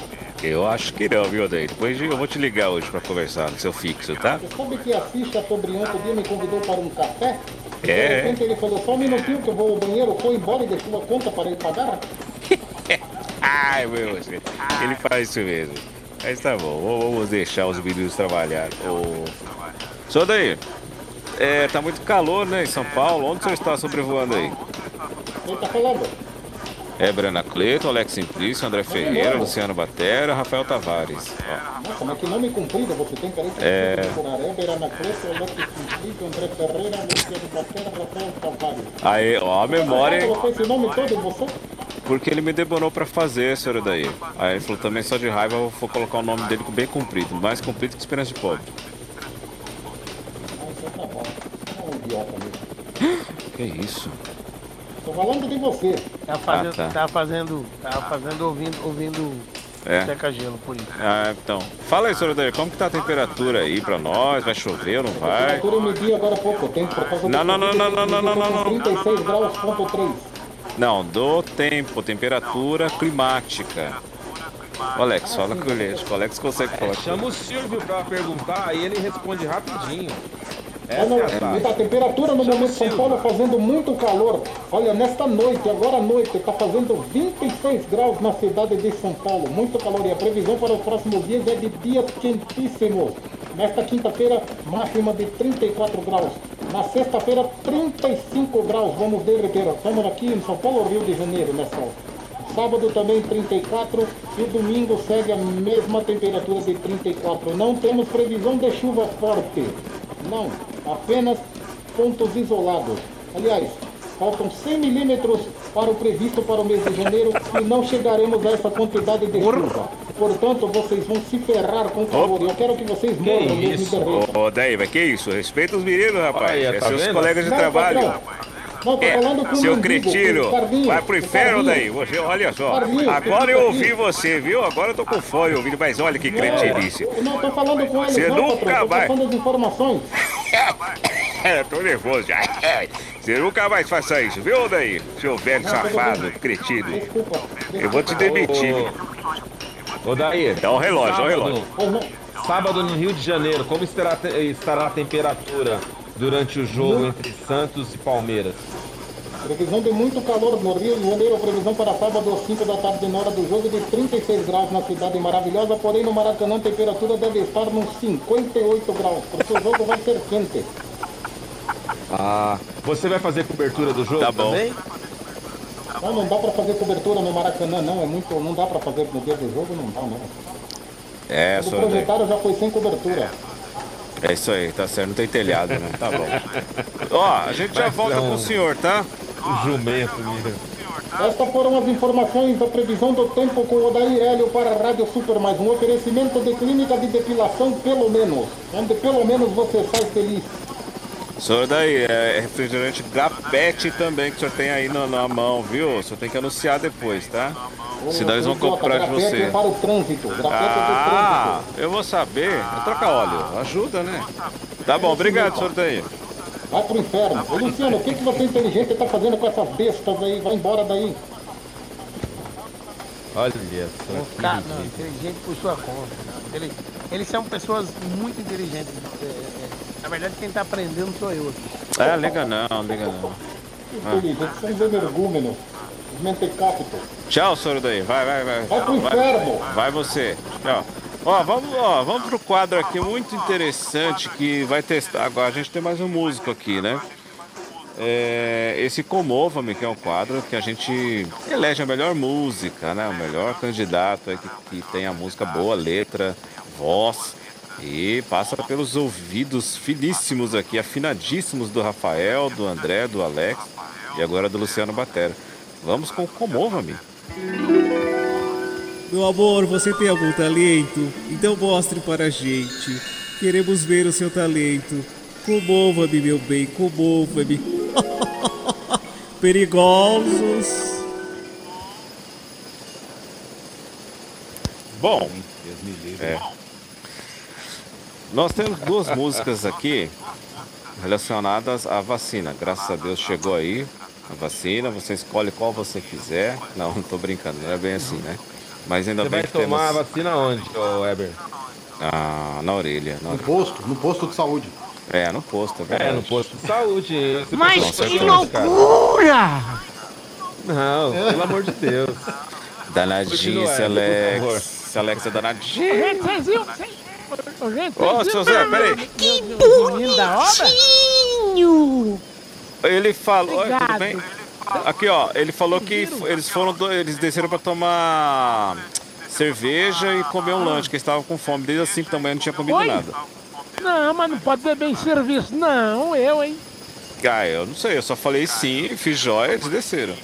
Speaker 5: Eu acho que não, viu, Odair? Depois eu vou te ligar hoje pra conversar no seu fixo, tá?
Speaker 9: Você sabe que a ficha sobre outro dia me convidou para um café? E
Speaker 5: É.
Speaker 9: De repente ele falou, só um minutinho que eu vou ao banheiro, foi embora e deixou a conta para ir pagar?
Speaker 5: Ai, meu, você- ele faz isso mesmo. Mas tá bom, vamos- deixar os meninos trabalhar. Ô... Só daí, é, tá muito calor, né, em São Paulo. Onde você está sobrevoando aí?
Speaker 9: Ele tá falando.
Speaker 5: É Brana Cleto, Alex Simplício, André Ferreira, Luciano Batera, Rafael Tavares. Ó,
Speaker 9: Nossa, mas que nome comprido, você tem cara de
Speaker 5: É.
Speaker 9: procurar. É.
Speaker 5: Aí, ó, a memória,
Speaker 9: Você colocou esse nome todo em você?
Speaker 5: porque ele me debonou pra fazer, senhor daí. Aí ele falou também, só de raiva, eu vou colocar o nome dele bem comprido, mais comprido que Esperança de Pobre.
Speaker 9: Ah, isso tá bom. É um idiota mesmo.
Speaker 5: Que isso?
Speaker 9: Tô falando de você.
Speaker 6: Tava fazendo,
Speaker 5: Ah, tá.
Speaker 6: tava fazendo, tava fazendo ouvindo, ouvindo
Speaker 5: É.
Speaker 6: seca gelo por isso.
Speaker 5: Ah, então. Fala aí, senhor Daí, como que tá a temperatura aí pra nós? Vai chover ou não
Speaker 9: A
Speaker 5: vai?
Speaker 9: temperatura eu medi agora há pouco tempo. Por causa do
Speaker 5: Não, não, não, não, não, não, não, não, não.
Speaker 9: 36 graus, ponto 3.
Speaker 5: Não, do tempo, temperatura climática. O Alex, fala com ele, acho que o Alex consegue falar. com ele.
Speaker 4: Chama o Silvio pra perguntar e ele responde rapidinho.
Speaker 9: Olha,
Speaker 4: Essa é a
Speaker 9: temperatura no momento em São Paulo fazendo muito calor. Olha, nesta noite, agora à noite, está fazendo 26 graus na cidade de São Paulo. Muito calor. E a previsão para os próximos dias é de dias quentíssimos. Nesta quinta-feira, máxima de 34 graus. Na sexta-feira, 35 graus. Vamos derreter. Estamos aqui em São Paulo, Rio de Janeiro, nessa hora. Sábado também 34 e domingo segue a mesma temperatura de 34. Não temos previsão de chuva forte. Não, apenas pontos isolados. Aliás, faltam 100 milímetros para o previsto para o mês de janeiro e não chegaremos a essa quantidade de chuva. Portanto, vocês vão se ferrar com o calor. Eu quero que vocês morram mesmo e
Speaker 4: isso?
Speaker 5: Ô, Daí, mas que isso? Respeita os meninos, rapaz.
Speaker 4: Olha,
Speaker 5: é
Speaker 4: tá
Speaker 5: seus
Speaker 4: vendo?
Speaker 5: colegas de
Speaker 9: Não,
Speaker 5: trabalho.
Speaker 9: patrão. Não, tô
Speaker 5: É,
Speaker 9: falando com o
Speaker 5: seu cretino, vai pro inferno daí. Você, olha só, agora
Speaker 9: que
Speaker 5: eu ouvi você, viu? Agora eu tô com fome ouvindo, mas olha que cretinice.
Speaker 9: Eu não tô falando com ele,
Speaker 5: Você
Speaker 9: não,
Speaker 5: nunca
Speaker 9: patrão. Tô
Speaker 5: vai. É, tô nervoso já. Você nunca mais faça isso, viu, daí? Seu velho safado, cretino.
Speaker 9: Desculpa.
Speaker 5: Eu vou te demitir.
Speaker 4: Ô, Daí.
Speaker 5: Dá um relógio, dá um relógio.
Speaker 4: Sábado no Rio de Janeiro, como estará, estará a temperatura durante o jogo entre Santos e Palmeiras?
Speaker 9: Previsão de muito calor no Rio de Janeiro. Previsão para sábado às 5 da tarde na hora do jogo de 36 graus na cidade maravilhosa. Porém, no Maracanã a temperatura deve estar nos 58 graus. Porque o jogo vai ser quente.
Speaker 4: Ah, você vai fazer cobertura do jogo
Speaker 5: Tá bom.
Speaker 4: também?
Speaker 9: Não, não dá para fazer cobertura no Maracanã, não. É muito, não dá para fazer no dia do jogo, não dá, não.
Speaker 5: É,
Speaker 9: O projetário já foi sem cobertura.
Speaker 5: É isso aí, tá certo. Não tem telhado, né? Tá bom. Ó, a gente já volta com o senhor, tá?
Speaker 4: Jumento, menino.
Speaker 9: Estas foram as informações da previsão do tempo com o Odair Hélio para a Rádio Super Mais. Um oferecimento de clínica de depilação, pelo menos. Onde pelo menos você sai feliz.
Speaker 5: Senhor daí, é refrigerante grapete também que o senhor tem aí na, na mão, viu? O senhor tem que anunciar depois, tá? Senão eles vão comprar de você.
Speaker 9: é para o trânsito. Grafete
Speaker 5: Ah,
Speaker 9: é do trânsito.
Speaker 5: eu vou saber. Vai trocar óleo. Ajuda, né? Tá bom, obrigado, senhor daí.
Speaker 9: Vai pro inferno. Ô, Luciano, o que, que você inteligente está fazendo com essas bestas aí? Vai embora daí.
Speaker 4: Olha só. que
Speaker 6: Cara, não, inteligente por sua conta. não. Ele- eles são pessoas muito inteligentes. É, é, na verdade, quem tá aprendendo sou eu.
Speaker 5: É, liga não, liga não. Ah.
Speaker 9: Inteligente, são os energúmenos. Os mentecaptos.
Speaker 5: Tchau, senhor daí. Vai, vai, vai.
Speaker 9: Vai pro inferno.
Speaker 5: Vai você. Tchau. Ó, vamos, ó, vamos pro quadro aqui muito interessante que vai testar. Agora a gente tem mais um músico aqui, né? É, esse Comova-me, que é um quadro que a gente elege a melhor música, né? O melhor candidato aí que, que tem a música boa, letra, voz. E passa pelos ouvidos finíssimos aqui, afinadíssimos do Rafael, do André, do Alex e agora do Luciano Batera. Vamos com Comova-me.
Speaker 10: Meu amor, você tem algum talento? Então mostre para a gente. Queremos ver o seu talento. Comova-me, meu bem, comova-me. Perigosos.
Speaker 5: Bom, é. nós temos duas músicas aqui relacionadas à vacina. Graças a Deus chegou aí a vacina. Você escolhe qual você quiser. Não, não tô brincando, não é bem assim, né? Mas ainda
Speaker 4: Você
Speaker 5: bem
Speaker 4: vai
Speaker 5: que temos...
Speaker 4: tomar a vacina onde, Weber?
Speaker 5: Ah, na orelha. na
Speaker 3: No
Speaker 5: orelha.
Speaker 3: posto, no posto de saúde.
Speaker 5: É, no posto, é
Speaker 4: É,
Speaker 5: verdade.
Speaker 4: no posto de saúde. Esse
Speaker 6: Mas que
Speaker 4: tá cara.
Speaker 6: loucura!
Speaker 4: Não, pelo amor de Deus.
Speaker 5: Danadinho, esse. Alex. Esse Alex é danadinho.
Speaker 6: Gente, vocês viram? Vocês- Ô, gente,
Speaker 5: Ô,
Speaker 6: vocês
Speaker 5: seu? Zé, peraí.
Speaker 6: Que obra?
Speaker 5: Ele falou. Tudo bem? Aqui, ó. Ele falou que eles foram. do- Eles desceram pra tomar cerveja e comer um lanche, que eles estavam com fome. Desde as 5 da manhã não tinha comido
Speaker 6: Oi?
Speaker 5: nada.
Speaker 6: Não, mas não pode beber em serviço. Não, eu, hein?
Speaker 5: Ah, eu não sei, eu só falei sim, fiz joia, eles desceram.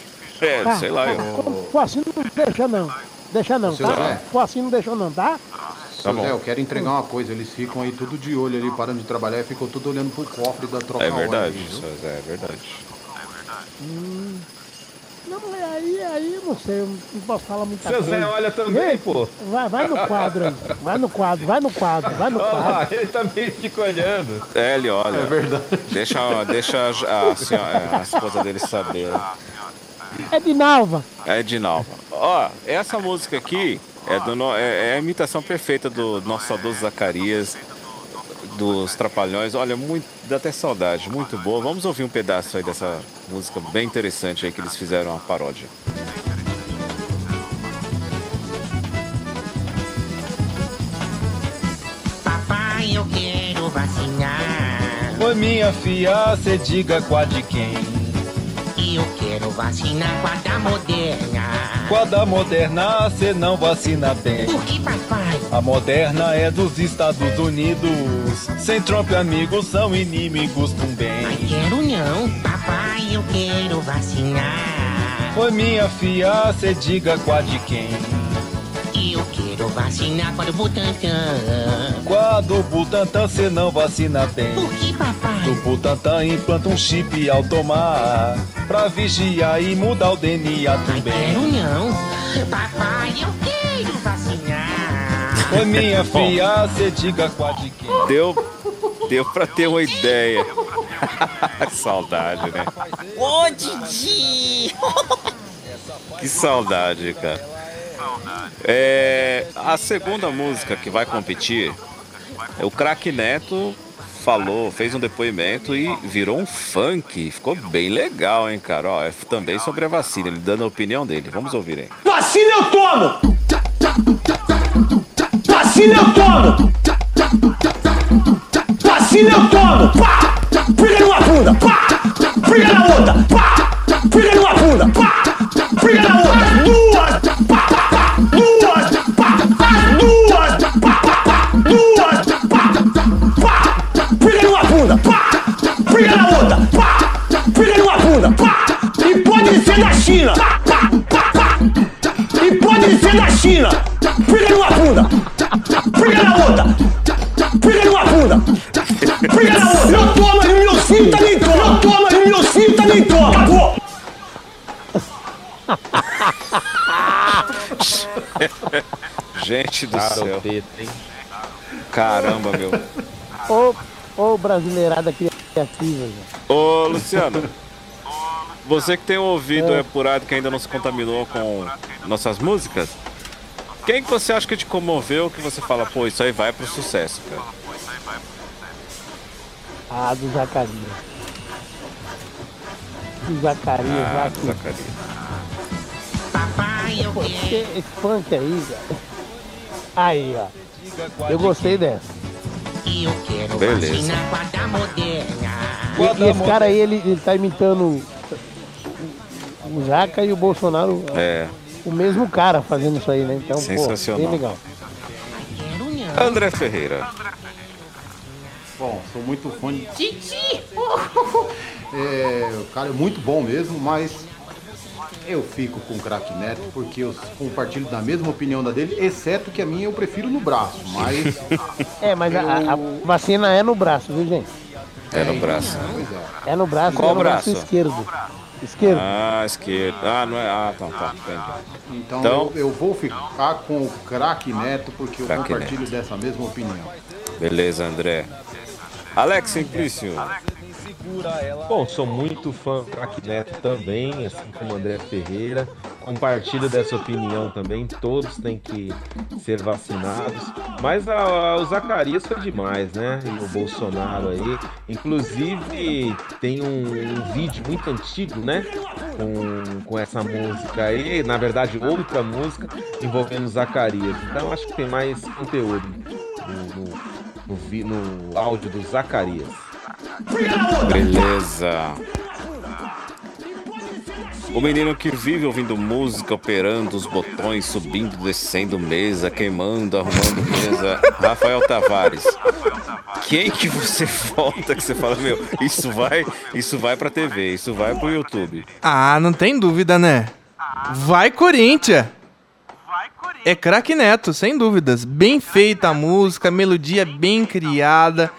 Speaker 5: É,
Speaker 6: Tá,
Speaker 5: sei lá,
Speaker 6: tá.
Speaker 5: eu.
Speaker 6: Como for assim, não deixa não. Deixa não,
Speaker 3: Seu
Speaker 6: tá? Assim, não deixa não, tá?
Speaker 5: Tá bom.
Speaker 3: Zé, eu quero entregar uma coisa, eles ficam aí tudo de olho ali, parando de trabalhar e ficam tudo olhando pro cofre da troca
Speaker 5: É verdade, isso é verdade.
Speaker 6: Hum. Não, é aí, aí, eu não sei, eu não posso falar muita
Speaker 4: Seu
Speaker 6: coisa.
Speaker 4: Zé olha também, pô.
Speaker 6: Vai, vai no quadro aí. Vai no quadro, vai no quadro, vai no
Speaker 4: Olha lá,
Speaker 6: quadro.
Speaker 4: ele também fica olhando.
Speaker 5: É, ele olha.
Speaker 3: É verdade.
Speaker 5: Deixa, deixa a, a, senhora- a esposa dele saber.
Speaker 6: É de Nalva.
Speaker 5: É de Nalva. Ó, essa música aqui é, do, é, é a imitação perfeita do nosso saudoso Zacarias, dos Trapalhões. Olha, muito, dá até saudade, muito boa. Vamos ouvir um pedaço aí dessa música bem interessante aí que eles fizeram a paródia.
Speaker 11: Papai, eu quero vacinar.
Speaker 1: Oi, minha filha, cê diga com a de quem?
Speaker 11: Eu quero vacinar com a da Moderna.
Speaker 1: Com a da Moderna, cê não vacina bem.
Speaker 11: Por que, papai?
Speaker 1: A Moderna é dos Estados Unidos. Sem Trump, amigos são inimigos também.
Speaker 11: Quero não, papai, eu quero vacinar.
Speaker 1: Oi, minha filha, cê diga com a de quem?
Speaker 11: Eu quero vacinar para o Butantan.
Speaker 1: Com a do Butantan, cê não vacina bem.
Speaker 11: Por que, papai?
Speaker 1: Do Butantan implanta um chip ao tomar. Pra vigiar e mudar o DNA
Speaker 11: Quero
Speaker 1: também.
Speaker 11: não, papai, eu quero vacinar.
Speaker 1: Oi, minha filha, cê diga com a de quem?
Speaker 5: Deu, deu pra ter uma ideia. saudade, né?
Speaker 11: Ô, Didi!
Speaker 5: Que saudade, cara. É, a segunda música que vai competir, o Crack Neto falou, fez um depoimento e virou um funk. Ficou bem legal, hein, cara? Ó, é também sobre a vacina, ele dando a opinião dele. Vamos ouvir aí.
Speaker 12: Vacina eu tomo! Vacina eu tomo! Vacina eu tomo! Pá! Briga numa bunda! Pá! Briga na outra! Pá! Briga numa bunda! Pá! Briga na outra! Ser da China! E pode ser da China! Briga numa bunda! Briga na outra! Briga numa bunda! Briga na outra! Não toma, e meu filho também toma! Não toma, e meu filho também toma! Acabou!
Speaker 5: Gente do
Speaker 4: Cara,
Speaker 5: céu. Caramba, meu.
Speaker 6: Ô, ô brasileirada criativa, velho.
Speaker 5: Ô, Luciano. Você que tem um ouvido apurado que ainda não se contaminou com nossas músicas, quem que você acha que te comoveu que você fala, pô, isso aí vai pro sucesso, cara?
Speaker 6: Ah, do Zacarias. Do Zacarias
Speaker 5: Ah, do Zacarias.
Speaker 11: Papai, eu quero.
Speaker 6: esse, funk aí, cara. Aí, ó. Eu gostei dessa.
Speaker 11: Eu quero
Speaker 5: Beleza.
Speaker 11: vacinar com a da Moderna.
Speaker 6: E, e esse cara aí, ele, ele tá imitando o- Zaca e o Bolsonaro,
Speaker 5: É,
Speaker 6: o mesmo cara fazendo isso aí, né? Então, pô,
Speaker 5: Sensacional.
Speaker 6: bem legal.
Speaker 5: André Ferreira.
Speaker 3: Bom, sou muito fã de.
Speaker 11: Titi!
Speaker 3: É, o cara é muito bom mesmo, mas eu fico com o craque Neto porque eu compartilho da mesma opinião da dele, exceto que a minha eu prefiro no braço, mas.
Speaker 6: É, mas a, a- a vacina é no braço, viu, gente?
Speaker 5: É no braço.
Speaker 3: Pois é.
Speaker 6: É no braço,
Speaker 5: Qual
Speaker 6: é no braço,
Speaker 5: braço?
Speaker 6: esquerdo. Esquerdo.
Speaker 5: Ah, esquerda. Ah, não é. Ah, tá, tá. Entendi.
Speaker 3: Então,
Speaker 5: Então-
Speaker 3: Eu, eu vou ficar com o craque Neto porque eu compartilho
Speaker 5: Neto.
Speaker 3: dessa mesma opinião.
Speaker 5: Beleza, André. Alex Simplício.
Speaker 4: Bom, sou muito fã do Crack Neto também, assim como o André Ferreira. Compartilho dessa opinião também. Todos têm que ser vacinados. Mas a- a- o Zacarias foi demais, né? E o Bolsonaro aí. Inclusive, tem um, um vídeo muito antigo, né? Com, com essa música aí. Na verdade, outra música envolvendo o Zacarias. Então, acho que tem mais conteúdo no, no, no no áudio do Zacarias.
Speaker 5: Beleza. O menino que vive ouvindo música, operando os botões, subindo, descendo mesa, queimando, arrumando mesa. Rafael Tavares. Quem que você volta que você fala, meu, isso vai, isso vai pra TV, isso vai pro YouTube.
Speaker 7: Ah, não tem dúvida, né? Vai Corinthians! É craque Neto, sem dúvidas. Bem feita a música, melodia bem criada.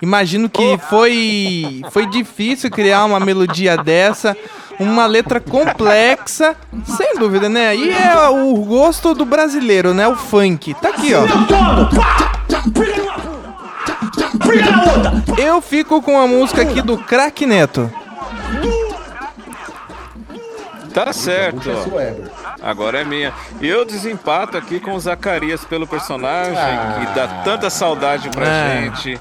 Speaker 7: Imagino que foi foi difícil criar uma melodia dessa, uma letra complexa, sem dúvida, né? E é o gosto do brasileiro, né? O funk. Tá aqui, ó. Eu fico com a música aqui do craque Neto.
Speaker 5: Tá certo. Agora é minha. E eu desempato aqui com o Zacarias pelo personagem que dá tanta saudade pra
Speaker 7: Ah.
Speaker 5: gente,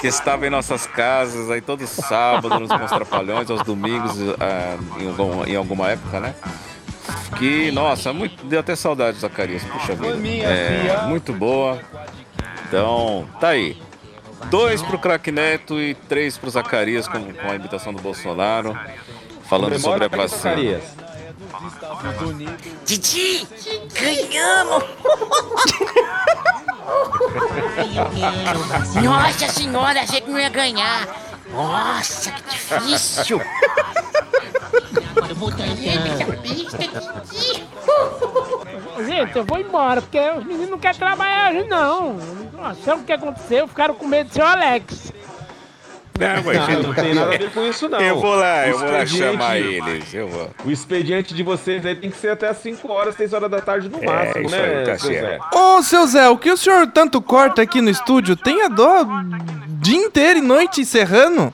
Speaker 5: que estava em nossas casas aí todo sábado nos Bons Trapalhões, aos domingos, ah, em, algum- em alguma época, né? Que, nossa, muito, deu até saudade Zacarias, puxa vida. É, muito boa. Então, tá aí. Dois pro Crack Neto e três pro Zacarias com, com a imitação do Bolsonaro, falando sobre a vacina.
Speaker 4: Zacarias.
Speaker 11: Titi, ganhamos! Nossa senhora, achei que não ia ganhar. Nossa, que difícil. Eu vou.
Speaker 13: Gente, eu vou embora, porque os meninos não querem trabalhar hoje, não. Não sei o que aconteceu, ficaram com medo do seu Alex.
Speaker 5: Não, mas
Speaker 4: Não, não tem nada a ver com isso, não.
Speaker 5: Eu vou lá, eu
Speaker 4: O
Speaker 5: vou lá
Speaker 4: expediente-
Speaker 5: chamar eles. Eu vou.
Speaker 4: O expediente de vocês aí tem que ser até as 5 horas, 6 horas da tarde no
Speaker 5: É,
Speaker 4: máximo,
Speaker 5: isso
Speaker 4: né,
Speaker 5: aí, tá
Speaker 4: seu Zé?
Speaker 7: Ô, seu Zé, o que o senhor tanto corta aqui no estúdio? Tenha dó dia inteiro e noite serrano?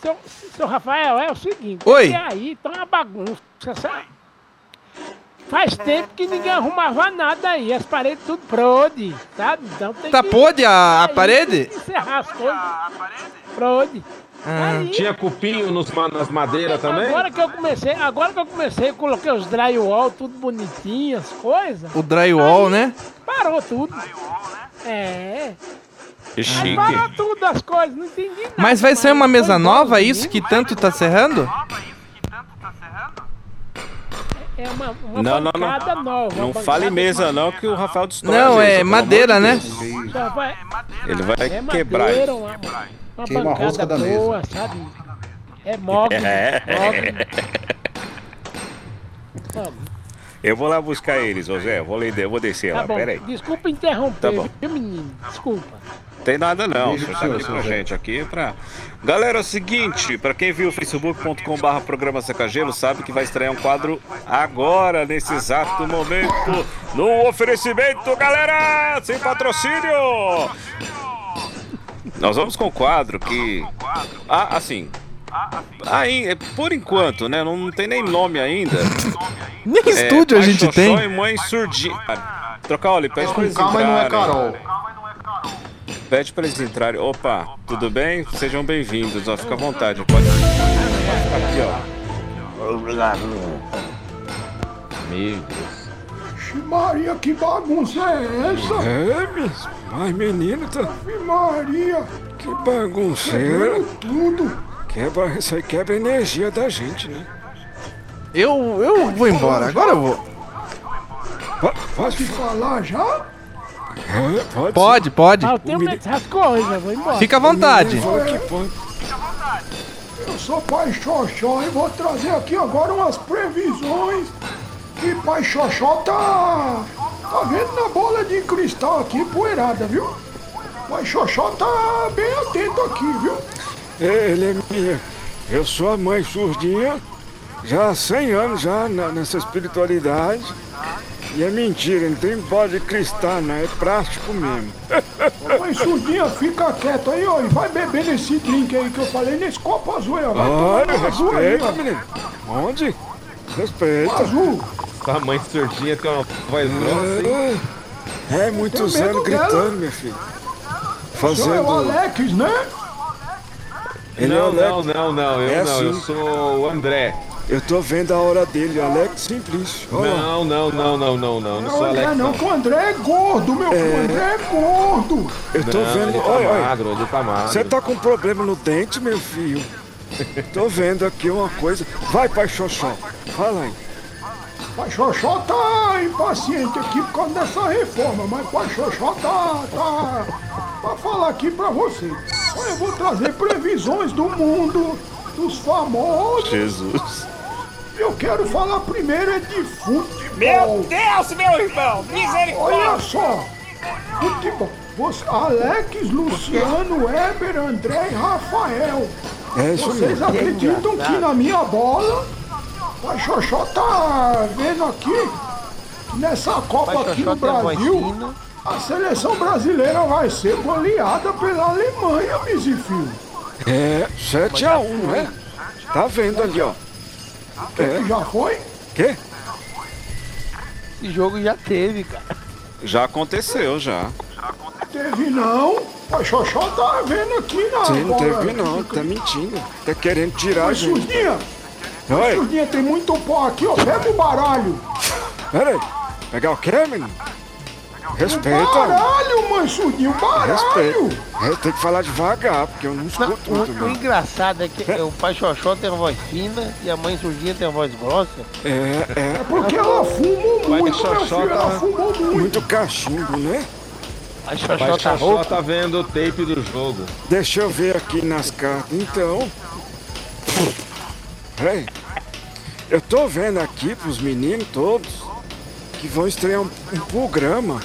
Speaker 13: Seu, seu Rafael, é o seguinte.
Speaker 7: Oi.
Speaker 13: E aí, tá uma bagunça, sabe? Faz tempo que ninguém arrumava nada aí, as paredes tudo prode, sabe? Então tem
Speaker 7: Tá
Speaker 13: que...
Speaker 7: podre a, a
Speaker 13: aí
Speaker 7: parede?
Speaker 13: tem que Encerrar as coisas. Prode.
Speaker 7: Ah.
Speaker 13: Aí,
Speaker 4: Tinha cupinho nos, nas madeiras também?
Speaker 13: Agora que eu comecei, agora que eu comecei, coloquei os drywall tudo bonitinho, as coisas.
Speaker 7: O drywall, né?
Speaker 13: Parou tudo. É.
Speaker 5: Que chique.
Speaker 13: Parou tudo as coisas, não entendi nada.
Speaker 7: Mas vai ser uma mesa nova, isso que tanto tá serrando?
Speaker 13: É uma, uma
Speaker 5: Não, não,
Speaker 13: bancada
Speaker 5: não.
Speaker 13: nova.
Speaker 5: Não fale mesa não, que o Rafael destrói
Speaker 7: Não,
Speaker 5: mesa,
Speaker 7: é madeira, né?
Speaker 5: Ele vai
Speaker 13: É
Speaker 5: quebrar
Speaker 13: madeira,
Speaker 5: isso.
Speaker 13: uma, uma
Speaker 3: Queima a rosca da mesa.
Speaker 13: boa, sabe? É móvel.
Speaker 5: É.
Speaker 13: móvel. Sabe?
Speaker 5: Eu vou lá buscar eles. Eu vou, ler- eu vou descer
Speaker 13: Tá
Speaker 5: lá,
Speaker 13: bom,
Speaker 5: pera aí.
Speaker 13: desculpa interromper,
Speaker 5: Tá bom.
Speaker 13: viu, menino? Desculpa.
Speaker 5: Tem nada não,
Speaker 3: Beijo
Speaker 5: você
Speaker 3: pro
Speaker 5: tá
Speaker 3: senhor,
Speaker 5: aqui com a gente aqui pra... Galera, é o seguinte, pra quem viu o facebook.com barra programa Secagelo sabe que vai estrear um quadro agora, nesse exato momento, no oferecimento, galera, sem patrocínio! Nós vamos com o quadro que... Ah, assim... Aí, por enquanto, né? Não tem nem nome ainda.
Speaker 7: Nem
Speaker 5: É,
Speaker 7: estúdio a gente tem.
Speaker 5: e mãe surdinha. Trocar, olha, pede pra eles
Speaker 3: calma não é
Speaker 5: entrarem.
Speaker 3: Carol.
Speaker 5: Pede pra eles entrarem. Opa, tudo bem? Sejam bem-vindos, ó. Fica à vontade. Pode ficar aqui, ó.
Speaker 4: Meu Deus.
Speaker 9: Maria, que bagunça é essa?
Speaker 14: É, mesmo. Ai, menino, tá.
Speaker 9: Maria,
Speaker 14: Que bagunceira.
Speaker 9: tudo.
Speaker 14: Quebra, isso aí quebra a energia da gente, né?
Speaker 7: Eu, eu vou embora, agora eu vou.
Speaker 14: Po- Pode
Speaker 9: Pode falar já?
Speaker 14: Pode.
Speaker 7: Pode, pode.
Speaker 13: Ah, eu tenho medo dessas coisas, vou embora.
Speaker 7: Fica à vontade.
Speaker 9: Eu sou Pai Xoxó e vou trazer aqui agora umas previsões que Pai Xoxó tá, tá vendo na bola de cristal aqui, poeirada, viu? Pai Xoxó tá bem atento aqui, viu?
Speaker 14: É, Ele é minha. Eu sou a mãe surdinha, já há 100 anos já na- nessa espiritualidade. E é mentira, não tem bola de cristal, não. É plástico mesmo.
Speaker 15: Mãe surdinha, fica quieto aí, ó. E vai beber nesse drink aí que eu falei, nesse copo azul aí, ó. Vai
Speaker 14: Olha, respeita, menino. Onde? Respeita.
Speaker 15: Azul.
Speaker 4: Sua mãe surdinha tem uma voz grossa, hein?
Speaker 14: É, muitos anos
Speaker 15: dela.
Speaker 14: gritando, minha filha.
Speaker 15: O senhor é o
Speaker 14: Fazendo.
Speaker 15: Alex, né?
Speaker 14: Ele é o
Speaker 4: não,
Speaker 14: Alex.
Speaker 4: não, não, não, eu
Speaker 14: É
Speaker 4: não, eu
Speaker 14: assim.
Speaker 4: sou o André.
Speaker 14: Eu tô vendo a hora dele, Alex Simplício.
Speaker 4: Não, não, não, não, não, não, não
Speaker 15: Não,
Speaker 4: sou
Speaker 15: André
Speaker 4: Alex,
Speaker 15: não,
Speaker 4: não.
Speaker 15: que o André é gordo, meu filho. O André é gordo.
Speaker 14: Eu tô
Speaker 4: Não,
Speaker 14: vendo.
Speaker 4: ele tá
Speaker 14: olha, olha.
Speaker 4: magro, ele tá magro.
Speaker 14: Você tá com problema no dente, meu filho? Tô vendo aqui uma coisa. Vai, pai Xoxó. Fala aí.
Speaker 15: Pai Xoxó tá impaciente aqui por causa dessa reforma, mas Pai Xoxó tá, tá pra falar aqui pra você. Eu vou trazer previsões do mundo, dos famosos.
Speaker 5: Jesus.
Speaker 15: Eu quero falar primeiro é de futebol.
Speaker 11: Meu Deus, meu irmão! Misericórdia!
Speaker 15: Olha só, futebol. Você, Alex, Luciano, Weber, André e Rafael.
Speaker 14: É isso
Speaker 15: Vocês
Speaker 14: mesmo.
Speaker 15: acreditam que na minha bola, o Xoxó tá vendo aqui, que nessa Copa
Speaker 6: Pai
Speaker 15: aqui
Speaker 6: Xoxó
Speaker 15: no
Speaker 6: a
Speaker 15: Brasil, a seleção brasileira vai ser goleada pela Alemanha, Mizifio.
Speaker 14: É, 7x1, não é? Tá vendo ali, ó. É.
Speaker 15: Já foi?
Speaker 14: Quê?
Speaker 6: Esse jogo já teve, cara.
Speaker 5: Já aconteceu, já.
Speaker 15: Teve não. O Xoxó tá vendo aqui na
Speaker 14: Sim, não
Speaker 15: bola.
Speaker 14: teve não, tá mentindo. Tá querendo tirar a
Speaker 15: Mas,
Speaker 14: gente.
Speaker 15: Surdinha,
Speaker 14: Oi,
Speaker 15: Surdinha, tem muito pó aqui, ó. Pega o baralho.
Speaker 14: pera aí. Pegar o quê, menino? Respeita.
Speaker 15: Baralho, mãe, Surdinha, o baralho.
Speaker 14: Respeita. É, tem que falar devagar, porque eu não escuto
Speaker 6: O,
Speaker 14: muito,
Speaker 6: o
Speaker 14: não.
Speaker 6: engraçado é que o pai Xoxó tem uma voz fina e a mãe Surdinha tem uma voz grossa.
Speaker 14: É, é.
Speaker 15: Porque ela fumou
Speaker 4: Pai
Speaker 15: muito, meu
Speaker 4: Xoxó
Speaker 15: filho. Ela
Speaker 4: tá-
Speaker 15: fumou muito.
Speaker 14: Muito cachimbo, né?
Speaker 6: A
Speaker 4: O
Speaker 6: Xoxó
Speaker 4: pai
Speaker 6: tá
Speaker 4: Xoxó tá vendo o tape do jogo.
Speaker 14: Deixa eu ver aqui nas cartas. Então. Peraí. Eu tô vendo aqui pros meninos todos que vão estrear um, um programa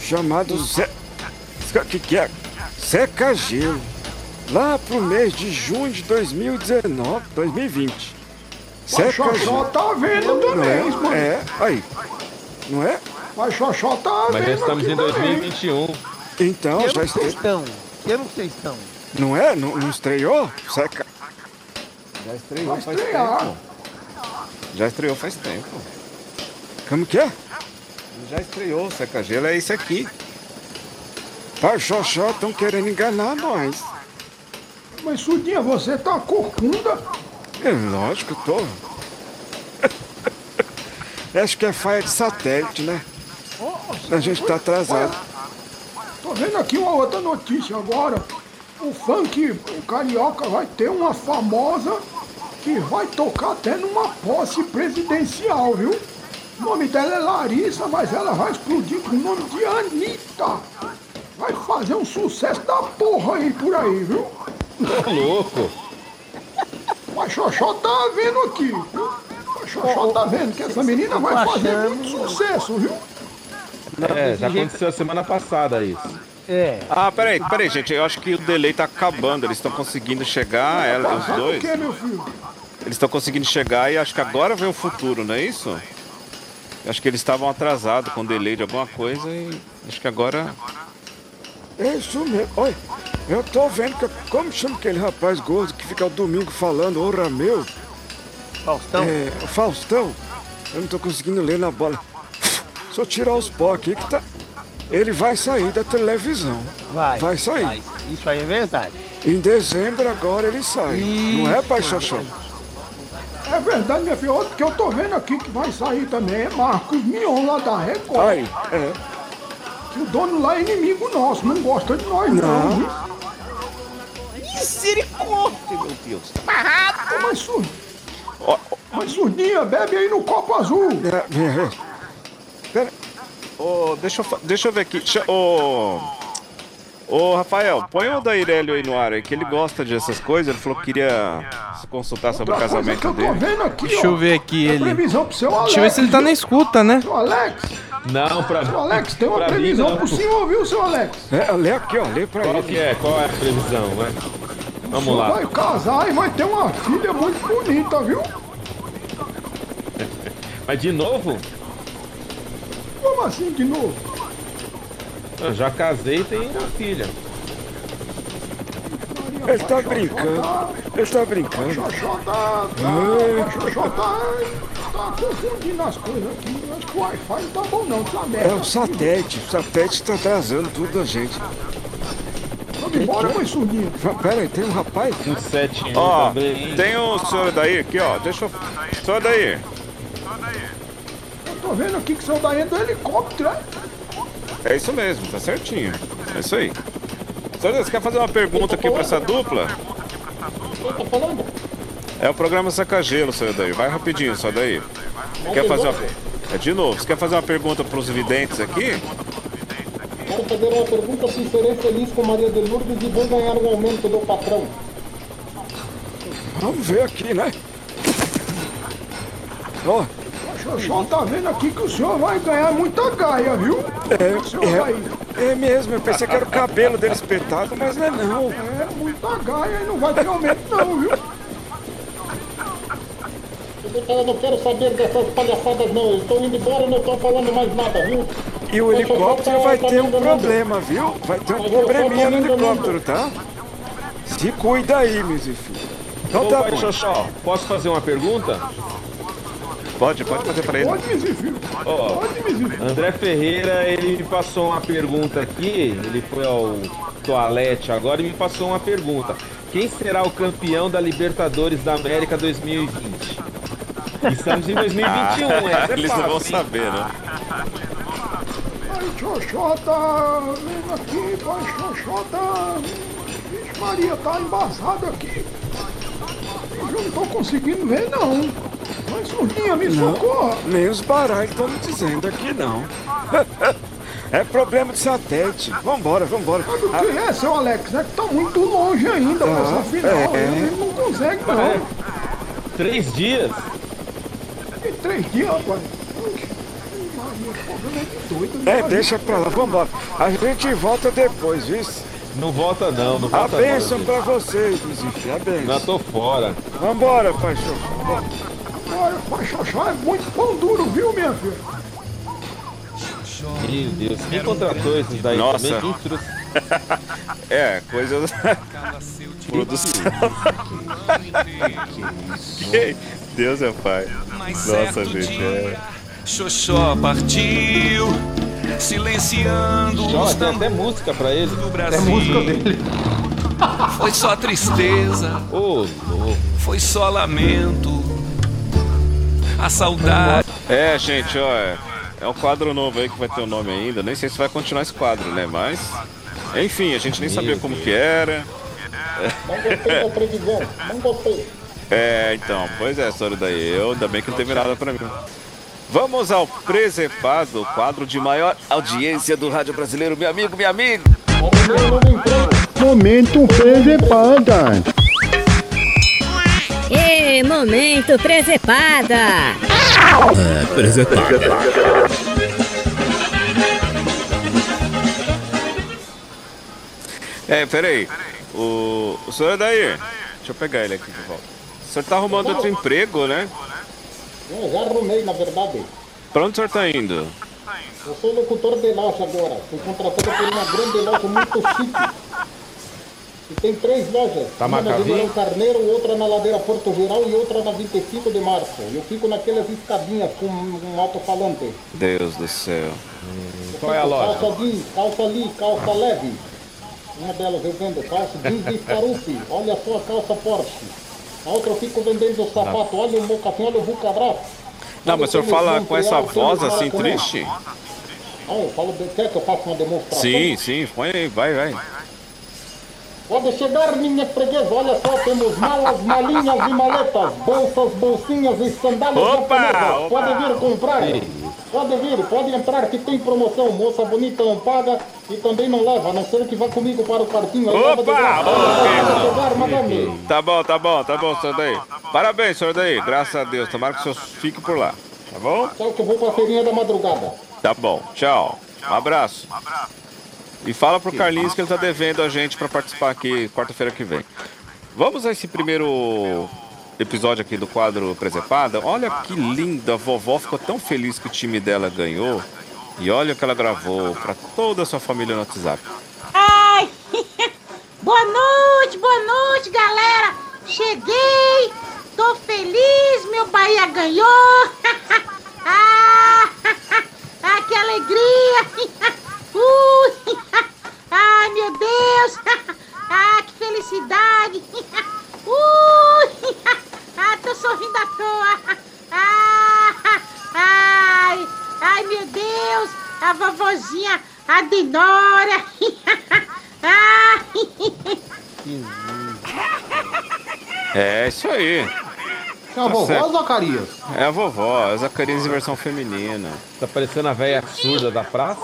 Speaker 14: chamado Zé. O que, que é? Seca Gelo. Lá pro mês de junho de 2019, 2020.
Speaker 15: O
Speaker 14: Seca
Speaker 15: Xoxó
Speaker 14: Gelo.
Speaker 15: tá vendo
Speaker 14: Não
Speaker 15: também,
Speaker 14: é?
Speaker 15: mano.
Speaker 14: É, aí. Não é?
Speaker 15: Mas Xoxó tá
Speaker 4: Mas
Speaker 15: vendo
Speaker 4: nós estamos
Speaker 15: aqui
Speaker 4: em
Speaker 15: também.
Speaker 4: 2021.
Speaker 14: Então,
Speaker 6: Que
Speaker 14: já estreou.
Speaker 6: estão? Que ano que vocês estão?
Speaker 14: Não é? Não, não estreou? Seca.
Speaker 5: Já estreou
Speaker 15: Vai
Speaker 5: faz
Speaker 15: estrear.
Speaker 5: tempo. Já estreou faz tempo.
Speaker 14: Como que é?
Speaker 5: Já estreou, Seca Gelo é isso aqui.
Speaker 14: Pai Xoxó estão querendo enganar nós.
Speaker 15: Mas Surdinha, você tá corcunda.
Speaker 14: É lógico, tô. Acho que é falha de satélite, né? A gente tá atrasado.
Speaker 15: Tô vendo aqui uma outra notícia agora. O funk o carioca vai ter uma famosa que vai tocar até numa posse presidencial, viu? O nome dela é Larissa, mas ela vai explodir com o nome de Anitta. Vai fazer um sucesso da porra aí por aí, viu?
Speaker 4: Ô, louco.
Speaker 15: Mas Xoxó tá vendo aqui. viu? Mas Xoxó tá vendo que essa menina vai fazer muito sucesso, viu?
Speaker 4: É, já aconteceu semana passada isso.
Speaker 6: É.
Speaker 5: Ah, peraí, peraí, gente. Eu acho que o delay tá acabando. Eles estão conseguindo chegar, ela, os
Speaker 15: Passado o
Speaker 5: dois.
Speaker 15: quê, meu filho?
Speaker 5: Eles estão conseguindo chegar e acho que agora vem o futuro, não é isso? Acho que eles estavam atrasados com delay de alguma coisa e acho que agora.
Speaker 14: É isso mesmo. Olha, eu tô vendo que. Como chama aquele rapaz gordo que fica o domingo falando, ô Rameu?
Speaker 6: Faustão?
Speaker 14: É, Faustão. Eu não tô conseguindo ler na bola. Só tirar os pó aqui que tá. Ele vai sair da televisão.
Speaker 6: Vai.
Speaker 14: Vai sair.
Speaker 6: Isso aí é verdade.
Speaker 14: Em dezembro agora ele sai. Não é, pai Xoxó?
Speaker 15: É verdade, minha filha. Outro que eu tô vendo aqui que vai sair também é Marcos Mion lá da Record.
Speaker 14: Aí, é.
Speaker 15: Que o dono lá é inimigo nosso, não gosta de nós não.
Speaker 14: Não.
Speaker 16: Misericórdia, meu Deus. Barrado.
Speaker 15: Ô, Mas, sur... mas surdinha, bebe aí no copo azul.
Speaker 14: É, é.
Speaker 5: Pera. Ô, deixa, eu, fa- deixa eu ver aqui. Deixa- Ô. Ô, Rafael, põe o da Irélio aí no ar aí, que ele gosta dessas coisas. Ele falou que queria se consultar sobre o
Speaker 15: Outra coisa que
Speaker 5: casamento
Speaker 15: eu tô
Speaker 5: dele.
Speaker 15: vendo aqui,
Speaker 7: Deixa
Speaker 15: ó,
Speaker 7: eu ver aqui
Speaker 15: é
Speaker 7: ele.
Speaker 15: previsão pro seu Alex.
Speaker 7: Deixa eu ver se ele tá na escuta, né?
Speaker 15: Seu Alex,
Speaker 4: Não, pra
Speaker 15: seu Alex, tem uma
Speaker 4: mim,
Speaker 15: previsão
Speaker 4: não.
Speaker 15: pro senhor, viu, seu Alex?
Speaker 14: É, lê aqui, ó, lê pra
Speaker 4: Qual
Speaker 14: ele.
Speaker 4: que é? Qual é a previsão, né?
Speaker 15: O
Speaker 4: Vamos lá.
Speaker 15: vai casar e vai ter uma filha muito bonita, viu?
Speaker 4: Mas de novo?
Speaker 9: Como assim de novo?
Speaker 4: Eu já casei e tenho uma filha.
Speaker 14: Ele tá brincando. Ele tá brincando.
Speaker 9: Xoxó tá. tá tá. tá confundindo as coisas aqui. Acho que o Wi-Fi não tá bom não, tá
Speaker 14: É
Speaker 9: merda.
Speaker 14: o satélite. O satélite tá atrasando tudo da gente.
Speaker 9: Vamos embora, mãe surdinha.
Speaker 14: Pera aí, tem um rapaz?
Speaker 4: Um sete
Speaker 5: Ó, tem o senhor daí aqui, ó. Deixa eu. Senhor daí.
Speaker 9: Eu tô vendo aqui que seu daí é do helicóptero, é?
Speaker 5: Isso mesmo, tá certinho. É isso aí. Senhor daí, você quer fazer uma pergunta aqui pra essa dupla?
Speaker 9: Tá falando?
Speaker 5: É o programa Sacagelo, senhor daí. Vai rapidinho, senhor daí. Quer fazer uma. É de novo. Você quer fazer uma pergunta pros videntes aqui?
Speaker 9: Quero fazer uma pergunta se serei feliz com Maria de Lourdes e vou ganhar um aumento do patrão.
Speaker 14: Vamos ver aqui, né? Ó,
Speaker 9: Xoxó tá vendo aqui que o senhor vai ganhar muita gaia, viu?
Speaker 14: é,
Speaker 9: O senhor vai.
Speaker 14: é, é mesmo. Eu pensei que era o cabelo dele espetado, mas não é não.
Speaker 9: É muita gaia e não vai ter aumento não, viu? Eu não quero saber dessas palhaçadas não. Eu estou indo embora e não estou falando mais nada, viu?
Speaker 14: E o helicóptero vai ter um problema, viu? Vai ter um probleminha no helicóptero, tá? Se cuida aí, meus filhos. Então
Speaker 4: Ô,
Speaker 14: tá
Speaker 4: pai
Speaker 14: bom.
Speaker 4: Xoxó, posso fazer uma pergunta?
Speaker 5: Pode, pode fazer pra ele.
Speaker 9: Pode, Mizifio.
Speaker 4: Ó,
Speaker 9: Pode, Mizifio.
Speaker 4: André Ferreira, ele me passou uma pergunta aqui, ele foi ao toalete agora e me passou uma pergunta. Quem será o campeão da Libertadores da América 2020? Estamos em 2021, essa é
Speaker 5: Eles não
Speaker 4: fácil,
Speaker 5: vão
Speaker 4: hein?
Speaker 5: saber, né?
Speaker 9: Pai Xoxó tá vendo aqui, pai Xoxó tá. Vixe Maria, tá embaçado aqui. Eu não tô conseguindo ver não. Mãe surdinha, me
Speaker 14: Não,
Speaker 9: socorra.
Speaker 14: nem os baralhos estão me dizendo aqui, não. É problema de satélite. Vambora, vambora.
Speaker 9: Sabe o que é, seu Alex? É que tá muito longe ainda pra
Speaker 14: Ah,
Speaker 9: essa final.
Speaker 14: é.
Speaker 9: Ele não consegue não.
Speaker 4: É. Três dias?
Speaker 9: Tem três dias, rapaz. É de doido. né?
Speaker 14: É, deixa pra lá, vambora. A gente volta depois, viu?
Speaker 4: Não volta não, não
Speaker 14: A
Speaker 4: volta
Speaker 14: bênção
Speaker 4: não.
Speaker 14: pra vocês, inclusive, a
Speaker 4: Já
Speaker 14: bênção.
Speaker 4: tô fora.
Speaker 14: Vambora, pai Xoxó.
Speaker 9: Olha, Xoxó é muito pão duro, viu, minha filha?
Speaker 4: Meu Deus, quem contratou esses daí
Speaker 5: Nossa. É, coisa produção. Que- Deus é pai. Nossa, gente, é.
Speaker 17: Xoxó partiu, silenciando
Speaker 4: Ó,
Speaker 17: os
Speaker 4: tem até música pra ele.
Speaker 17: do Brasil. Foi só tristeza,
Speaker 4: louco.
Speaker 17: foi só lamento. A saudade.
Speaker 5: É, gente, ó, é, é um quadro novo aí que vai ter o nome ainda. Nem sei se vai continuar esse quadro, né? Mas, enfim, a gente nem sabia como que era.
Speaker 9: Não gostei da previsão, não gostei.
Speaker 5: É, então, pois é, história daí. Eu, ainda bem que não teve nada pra mim. Vamos ao Presepado, quadro de maior audiência do rádio brasileiro, meu amigo, minha amiga.
Speaker 9: Momento presepada.
Speaker 18: Momento presepada.
Speaker 5: É, peraí. O, o senhor é daí? Deixa eu pegar ele aqui de volta. O senhor tá arrumando outro emprego, né?
Speaker 9: Eu já arrumei, na verdade.
Speaker 5: Pra onde o senhor tá indo?
Speaker 9: Eu sou locutor de loja agora. Fui contratado por uma grande loja muito chique. E tem três lojas.
Speaker 4: Tá
Speaker 9: uma na? Ribeirão Carneiro, outra na Ladeira Porto Geral e outra na 25 de março. Eu fico naquelas escadinhas com um alto-falante.
Speaker 5: Deus do céu.
Speaker 4: Qual é a loja?
Speaker 9: Calça jeans, calça ali, calça leve. Uma delas eu vendo calça jeans de Scarupi. Olha só a calça Porsche. A outra eu fico vendendo sapato. Olha o mocassim, olha o bucabraço.
Speaker 5: Não, mas o senhor fala com essa voz assim triste?
Speaker 9: Ah, eu falo, quer que eu faça uma demonstração?
Speaker 5: Sim, sim, põe aí, vai, vai.
Speaker 9: Pode chegar, minha freguesa. Olha só, temos malas, malinhas e maletas, bolsas, bolsinhas e sandálias
Speaker 5: Opa, opa.
Speaker 9: Pode vir comprar. Pode vir, pode entrar que tem promoção. Moça bonita não paga e também não leva, a não ser que vá comigo para o de
Speaker 5: Opa. Tá bom, tá bom, tá bom, senhor daí. Parabéns, senhor daí. Graças a Deus. Tomara que o senhor fique por lá. Tá bom?
Speaker 9: Tchau que eu vou pra feirinha da madrugada.
Speaker 5: Tá bom. Tchau. Um abraço. E fala pro Carlinhos que ele tá devendo a gente pra participar aqui quarta-feira que vem. Vamos a esse primeiro episódio aqui do quadro Presepada. Olha que linda, a vovó ficou tão feliz que o time dela ganhou. E olha o que ela gravou pra toda a sua família no WhatsApp.
Speaker 19: Ai! boa noite, boa noite, galera! Cheguei! Tô feliz, meu Bahia ganhou! ah, ah, que alegria! Ui! Ai, meu Deus! Ah, que felicidade! Ui! Ah, tô sorrindo à toa! Ah, ai! Ai, meu Deus! A vovozinha Adenora! Ah,
Speaker 5: É isso aí.
Speaker 3: É a vovó,
Speaker 5: certo.
Speaker 3: Zacarias?
Speaker 5: É a vovó, é a Zacarias em versão feminina.
Speaker 4: Tá parecendo a velha surda da praça?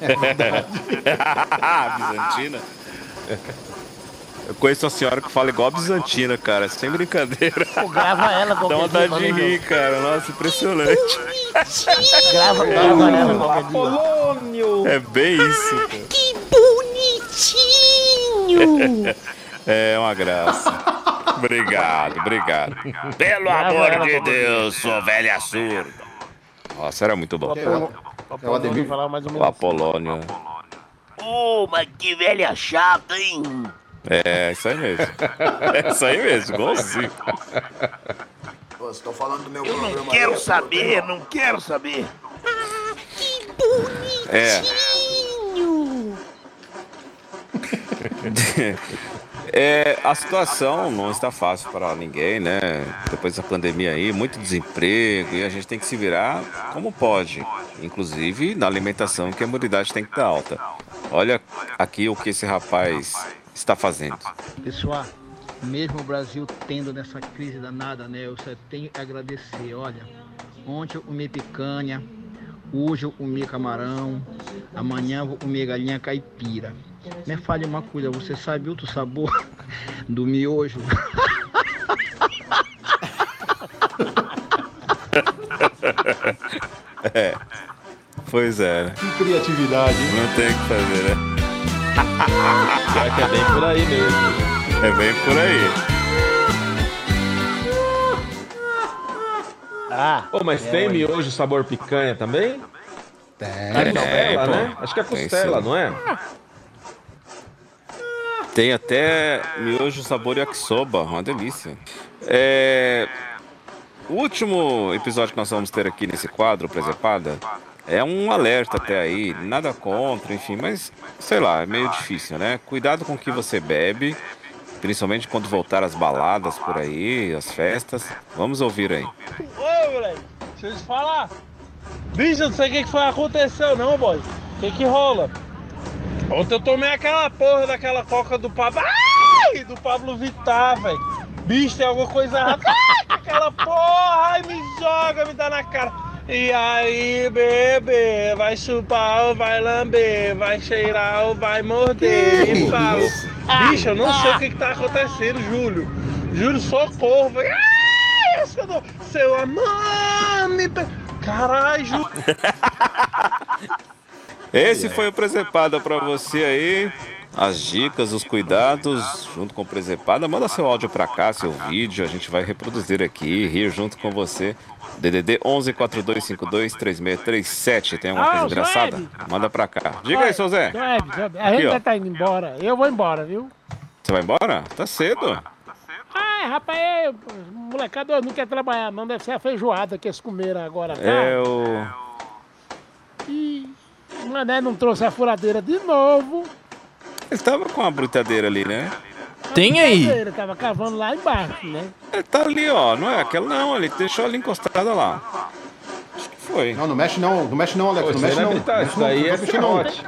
Speaker 5: É Bizantina. Eu conheço uma senhora que fala igual a Bizantina, cara, sem brincadeira.
Speaker 13: Pô, grava ela
Speaker 5: Dá
Speaker 13: qualquer
Speaker 5: vontade
Speaker 13: dia,
Speaker 5: de rir, cara. Nossa, impressionante.
Speaker 13: Grava, grava ela qualquer dia.
Speaker 4: Polônio!
Speaker 5: É bem isso. cara.
Speaker 19: que bonitinho!
Speaker 5: É uma graça. Obrigado, obrigado. Pelo amor
Speaker 13: ela
Speaker 5: de Deus, sua velha surda. Nossa, era muito bom.
Speaker 3: É o Ademir.
Speaker 13: falar mais ou
Speaker 5: O
Speaker 13: menos.
Speaker 5: Apolônio.
Speaker 11: Ô, mas que velha chata, hein?
Speaker 5: É, isso aí mesmo. É isso aí mesmo, igualzinho.
Speaker 12: Vocês estão falando do meu
Speaker 11: Eu não quero
Speaker 12: aí,
Speaker 11: saber, não quero saber.
Speaker 5: É. É, a situação não está fácil para ninguém, né? Depois da pandemia aí, muito desemprego e a gente tem que se virar como pode. Inclusive na alimentação, que a imunidade tem que estar alta. Olha aqui o que esse rapaz está fazendo.
Speaker 20: Pessoal, mesmo o Brasil tendo nessa crise danada, né? Eu só tenho a agradecer. Olha, ontem eu comi picanha, hoje eu comi camarão, amanhã eu comer galinha caipira. Me fale uma coisa, você sabe outro sabor do miojo?
Speaker 5: É. Pois é. né?
Speaker 3: Que criatividade, hein?
Speaker 5: Não tem o que fazer, né?
Speaker 4: Pior que é bem por aí mesmo.
Speaker 5: É bem por aí.
Speaker 13: Ah,
Speaker 4: Pô, mas tem miojo sabor picanha também?
Speaker 3: Tem.
Speaker 4: É costela,
Speaker 5: pô.
Speaker 4: né? Acho que é costela, não é?
Speaker 5: Tem até miojo sabor yakisoba, uma delícia. É... O último episódio que nós vamos ter aqui nesse quadro, Presepada, é um alerta até aí, nada contra, enfim, mas sei lá, é meio difícil, né? Cuidado com o que você bebe, principalmente quando voltar às baladas por aí, as festas. Vamos ouvir aí.
Speaker 6: Ô, moleque, deixa eu te falar. Bicho, não sei o que foi aconteceu não, boy. O que que rola? Ontem eu tomei aquela porra daquela coca do Pablo. Ai! Do Pablo Vittar, velho. Bicho, tem alguma coisa errada. Ai, aquela porra! Ai, me joga, me dá na cara. E aí, bebê, vai chupar ou vai lamber, vai cheirar ou vai morder.
Speaker 3: Que
Speaker 6: E falo,
Speaker 3: isso?
Speaker 6: bicho, eu não sei o que, que tá acontecendo, Júlio. Júlio, socorro, velho. Ai, seu, do- seu amor, me... Caralho, Júlio.
Speaker 5: Esse foi o Presepada pra você aí. As dicas, os cuidados, junto com o Presepada. Manda seu áudio pra cá, seu vídeo, a gente vai reproduzir aqui, rir junto com você. DDD 11 4252 3637. Tem alguma
Speaker 13: Ah,
Speaker 5: coisa engraçada? Manda pra cá. Diga aí, seu Zé.
Speaker 13: A gente já tá indo embora. Eu vou embora, viu?
Speaker 5: Você vai embora? Tá cedo.
Speaker 13: Ah, rapaz, é, molecada não quer trabalhar, não. Deve ser a feijoada que eles comeram agora. Tá?
Speaker 5: É o.
Speaker 13: E o Mané não trouxe a furadeira de novo.
Speaker 5: Ele tava com uma britadeira ali, né?
Speaker 7: Tem aí.
Speaker 13: Ele tava cavando lá embaixo, né?
Speaker 5: Ele tá ali, ó. Não é aquela, não. Ele deixou ali encostada lá. Acho que foi.
Speaker 3: Não, não mexe não, não mexe não, Alex.
Speaker 4: Pô,
Speaker 3: não
Speaker 4: isso aí
Speaker 3: mexe
Speaker 4: não é isso daí é serrote.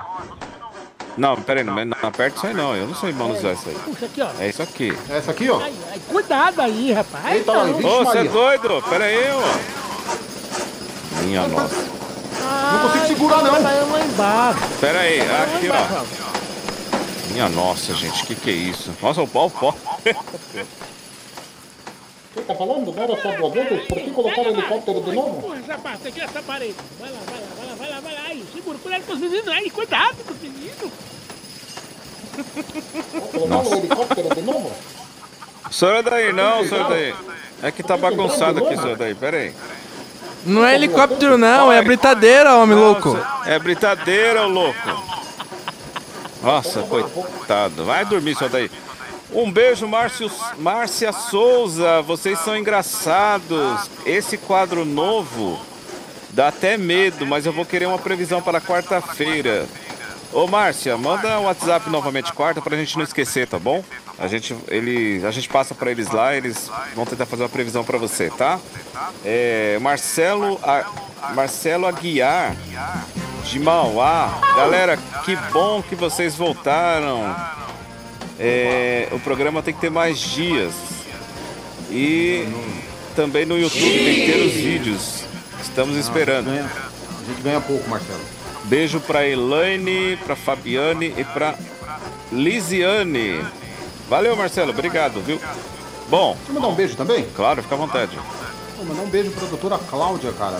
Speaker 5: Não, pera aí, não, não aperta isso aí não. Eu não sei manusear isso aí.
Speaker 13: Puxa aqui, ó.
Speaker 5: É isso aqui.
Speaker 3: É essa aqui, ó.
Speaker 13: Ai, ai, cuidado aí, rapaz.
Speaker 3: Eita,
Speaker 5: Ô, você é doido? Pera aí, ó. Minha nossa.
Speaker 3: Não consigo segurar, não.
Speaker 13: Tá.
Speaker 5: Pera aí,
Speaker 13: Tá
Speaker 5: aqui, ó. Minha nossa, gente, que que é isso? Nossa, o pau, o pau.
Speaker 9: Você tá falando? Agora só duas vezes? Por que colocaram o helicóptero de novo?
Speaker 13: Porra, parte aqui, essa parede. Vai lá, vai lá, vai lá, vai lá, vai lá. Aí, segura, cuidado com os meninos aí, cuidado com os meninos.
Speaker 9: Colocaram o helicóptero de novo?
Speaker 5: Senhor daí, não, senhor daí. É que tá bagunçado aqui, senhor daí. Pera aí.
Speaker 7: Não é helicóptero, não, é britadeira, homem louco.
Speaker 5: É britadeira, louco. Nossa, coitado. Vai dormir só daí. Um beijo, Márcio, Márcia Souza. Vocês são engraçados. Esse quadro novo dá até medo, mas eu vou querer uma previsão para quarta-feira. Ô, Márcia, manda um WhatsApp novamente quarta pra gente não esquecer, tá bom? A gente, ele, a gente passa pra eles lá, eles vão tentar fazer uma previsão pra você, tá? É, Marcelo, a, Marcelo Aguiar, de Mauá. Galera, que bom que vocês voltaram. É, o programa tem que ter mais dias. E também no YouTube tem que ter os vídeos. Estamos esperando.
Speaker 3: A gente ganha pouco, Marcelo.
Speaker 5: Beijo pra Elaine, pra Fabiane e pra Lisiane. Valeu, Marcelo. Obrigado, viu? Bom.
Speaker 3: Quer mandar um beijo também?
Speaker 5: Claro, fica à vontade.
Speaker 3: Vou mandar um beijo pra doutora Cláudia, cara,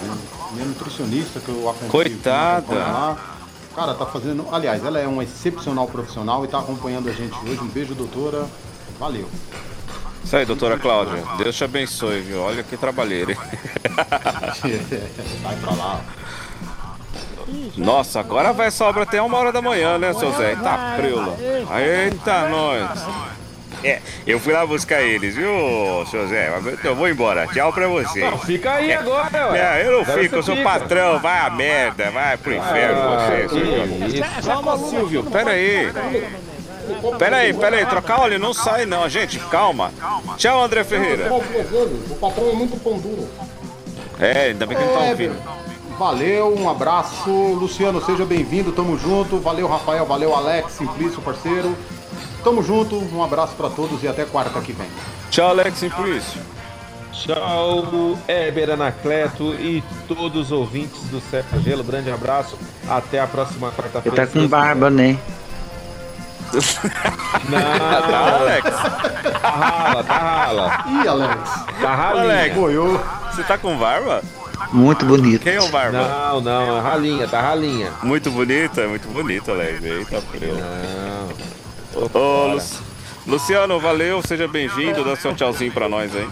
Speaker 3: minha, nutricionista que eu acompanho.
Speaker 5: Coitada.
Speaker 3: lá. Cara, tá fazendo. Aliás, ela é uma excepcional profissional e tá acompanhando a gente hoje. Um beijo, doutora. Valeu.
Speaker 5: Isso aí, doutora Cláudia. Deus te abençoe, viu? Olha que trabalheira. hein?
Speaker 3: Vai pra lá.
Speaker 5: Nossa, agora vai sobra até uma hora da manhã, né, seu Zé? Tá preula. Eita, nós. É, eu fui lá buscar eles, viu, seu Zé? Mas Eu vou embora. Tchau pra você.
Speaker 4: Não, fica aí
Speaker 5: É,
Speaker 4: agora, ué.
Speaker 5: Não, eu não
Speaker 4: Agora
Speaker 5: fico, eu sou
Speaker 4: fica.
Speaker 5: patrão. Vai a merda, vai pro inferno
Speaker 4: Ah,
Speaker 5: você,
Speaker 4: isso.
Speaker 5: Calma, Silvio, pera aí. Pera aí, pera aí, trocar óleo não sai não, gente, calma. Tchau, André Ferreira.
Speaker 9: O patrão é muito pão duro.
Speaker 5: É, ainda bem que ele tá
Speaker 3: É,
Speaker 5: ouvindo.
Speaker 3: Valeu, um abraço. Luciano, seja bem-vindo, tamo junto. Valeu, Rafael, valeu, Alex, Simplício, parceiro. Tamo junto, um abraço pra todos e até quarta que vem.
Speaker 5: Tchau, Alex Simplício.
Speaker 4: Tchau, Heber Anacleto e todos os ouvintes do Seca Gelo. Grande abraço. Até a próxima
Speaker 21: Você
Speaker 4: quarta-feira.
Speaker 21: tá com barba, né?
Speaker 4: Não,
Speaker 5: Tá, Alex.
Speaker 4: Tá rala, tá rala.
Speaker 3: Ih, Alex.
Speaker 4: Tá ralinha.
Speaker 5: Alex, você tá com barba?
Speaker 21: Muito bonito.
Speaker 5: Quem é o barba?
Speaker 4: Não, não, é ralinha, tá ralinha.
Speaker 5: Muito bonita, muito bonita, Alex. Eita, preu.
Speaker 4: Não.
Speaker 5: Ô. Lu- Luciano, valeu, seja bem-vindo. Dá seu tchauzinho pra nós aí.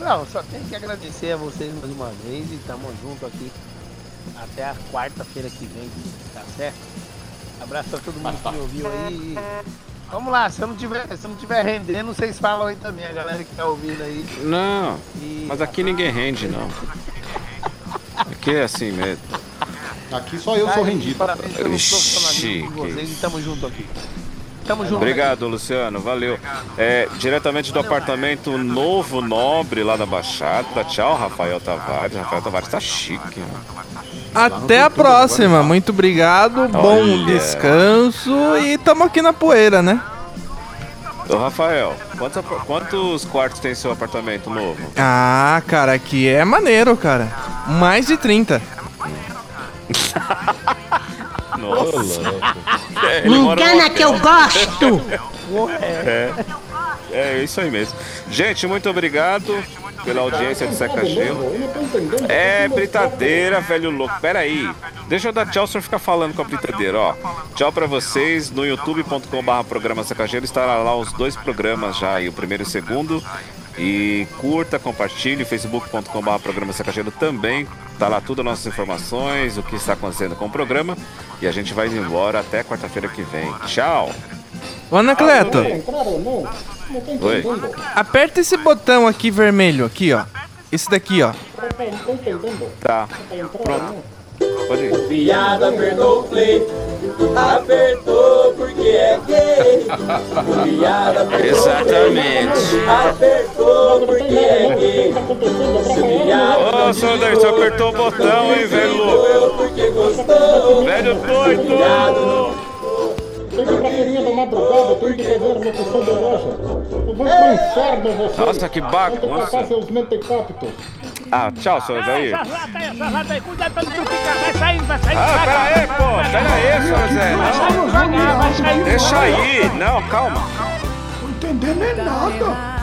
Speaker 6: Não, só tenho que agradecer a vocês mais uma vez e tamo junto aqui até a quarta-feira que vem, tá certo? Abraço a todo mundo que me ouviu aí. e Vamos lá, se eu não tiver, se eu não tiver rendendo, vocês falam aí também, a galera que tá ouvindo aí.
Speaker 5: Não, mas aqui ninguém rende, não. Aqui é assim mesmo.
Speaker 3: Aqui só eu sou rendido.
Speaker 6: Parabéns pelo profissionalismo de vocês e tamo junto aqui. Tamo junto.
Speaker 5: Obrigado, Luciano, valeu. É, diretamente do apartamento Novo Nobre, lá da Baixada. Tchau, Rafael Tavares. Rafael Tavares tá chique, mano.
Speaker 7: Até a próxima. Muito obrigado. Bom
Speaker 5: Olha.
Speaker 7: descanso. E tamo aqui na poeira, né?
Speaker 5: Ô, Rafael, quantos, quantos quartos tem seu apartamento novo?
Speaker 7: Ah, cara, aqui é maneiro, cara. Mais de 30.
Speaker 5: Nossa. É,
Speaker 19: Me engana que eu gosto.
Speaker 5: É, é isso aí mesmo. Gente, muito obrigado pela audiência de Seca Gelo. É, britadeira, velho louco. Pera aí. Deixa eu dar tchau, o senhor ficar falando com a britadeira, ó. Tchau pra vocês. No youtube.com.br programa Seca Gelo estará lá os dois programas já, aí, o primeiro e o segundo. E curta, compartilhe, facebook.com.br programa Seca Gelo também. Tá lá todas as nossas informações, o que está acontecendo com o programa. E a gente vai embora até quarta-feira que vem. Tchau!
Speaker 7: Ô, Anacleto,
Speaker 5: Oi.
Speaker 7: aperta esse botão aqui vermelho, aqui, ó. Esse daqui, ó.
Speaker 5: Tá.
Speaker 9: Tá entrando,
Speaker 5: Pode ir.
Speaker 12: Piada apertou o play, apertou porque é gay. Piada apertou
Speaker 5: Exatamente.
Speaker 12: apertou porque é gay.
Speaker 5: Ô, senhor Daí, você apertou o botão, hein, velho louco?
Speaker 12: Porque gostou.
Speaker 5: Velho doido!
Speaker 9: Tem que pra feirinha da madrugada, tem que fazer locução de loja. Eu vou pro inferno você.
Speaker 5: Nossa, que
Speaker 9: Vou
Speaker 5: bagunça.
Speaker 9: seus mentecaptos.
Speaker 5: Ah, tchau, senhor Daí.
Speaker 13: Só rata aí, só rata aí, cuidado pra não ficar. Vai saindo, vai saindo.
Speaker 5: Ah, pera aí, pô, pera aí, senhor Zé.
Speaker 13: Vai saindo devagar, vai saindo.
Speaker 5: Deixa aí. Não, calma.
Speaker 3: Não entendendo é nada.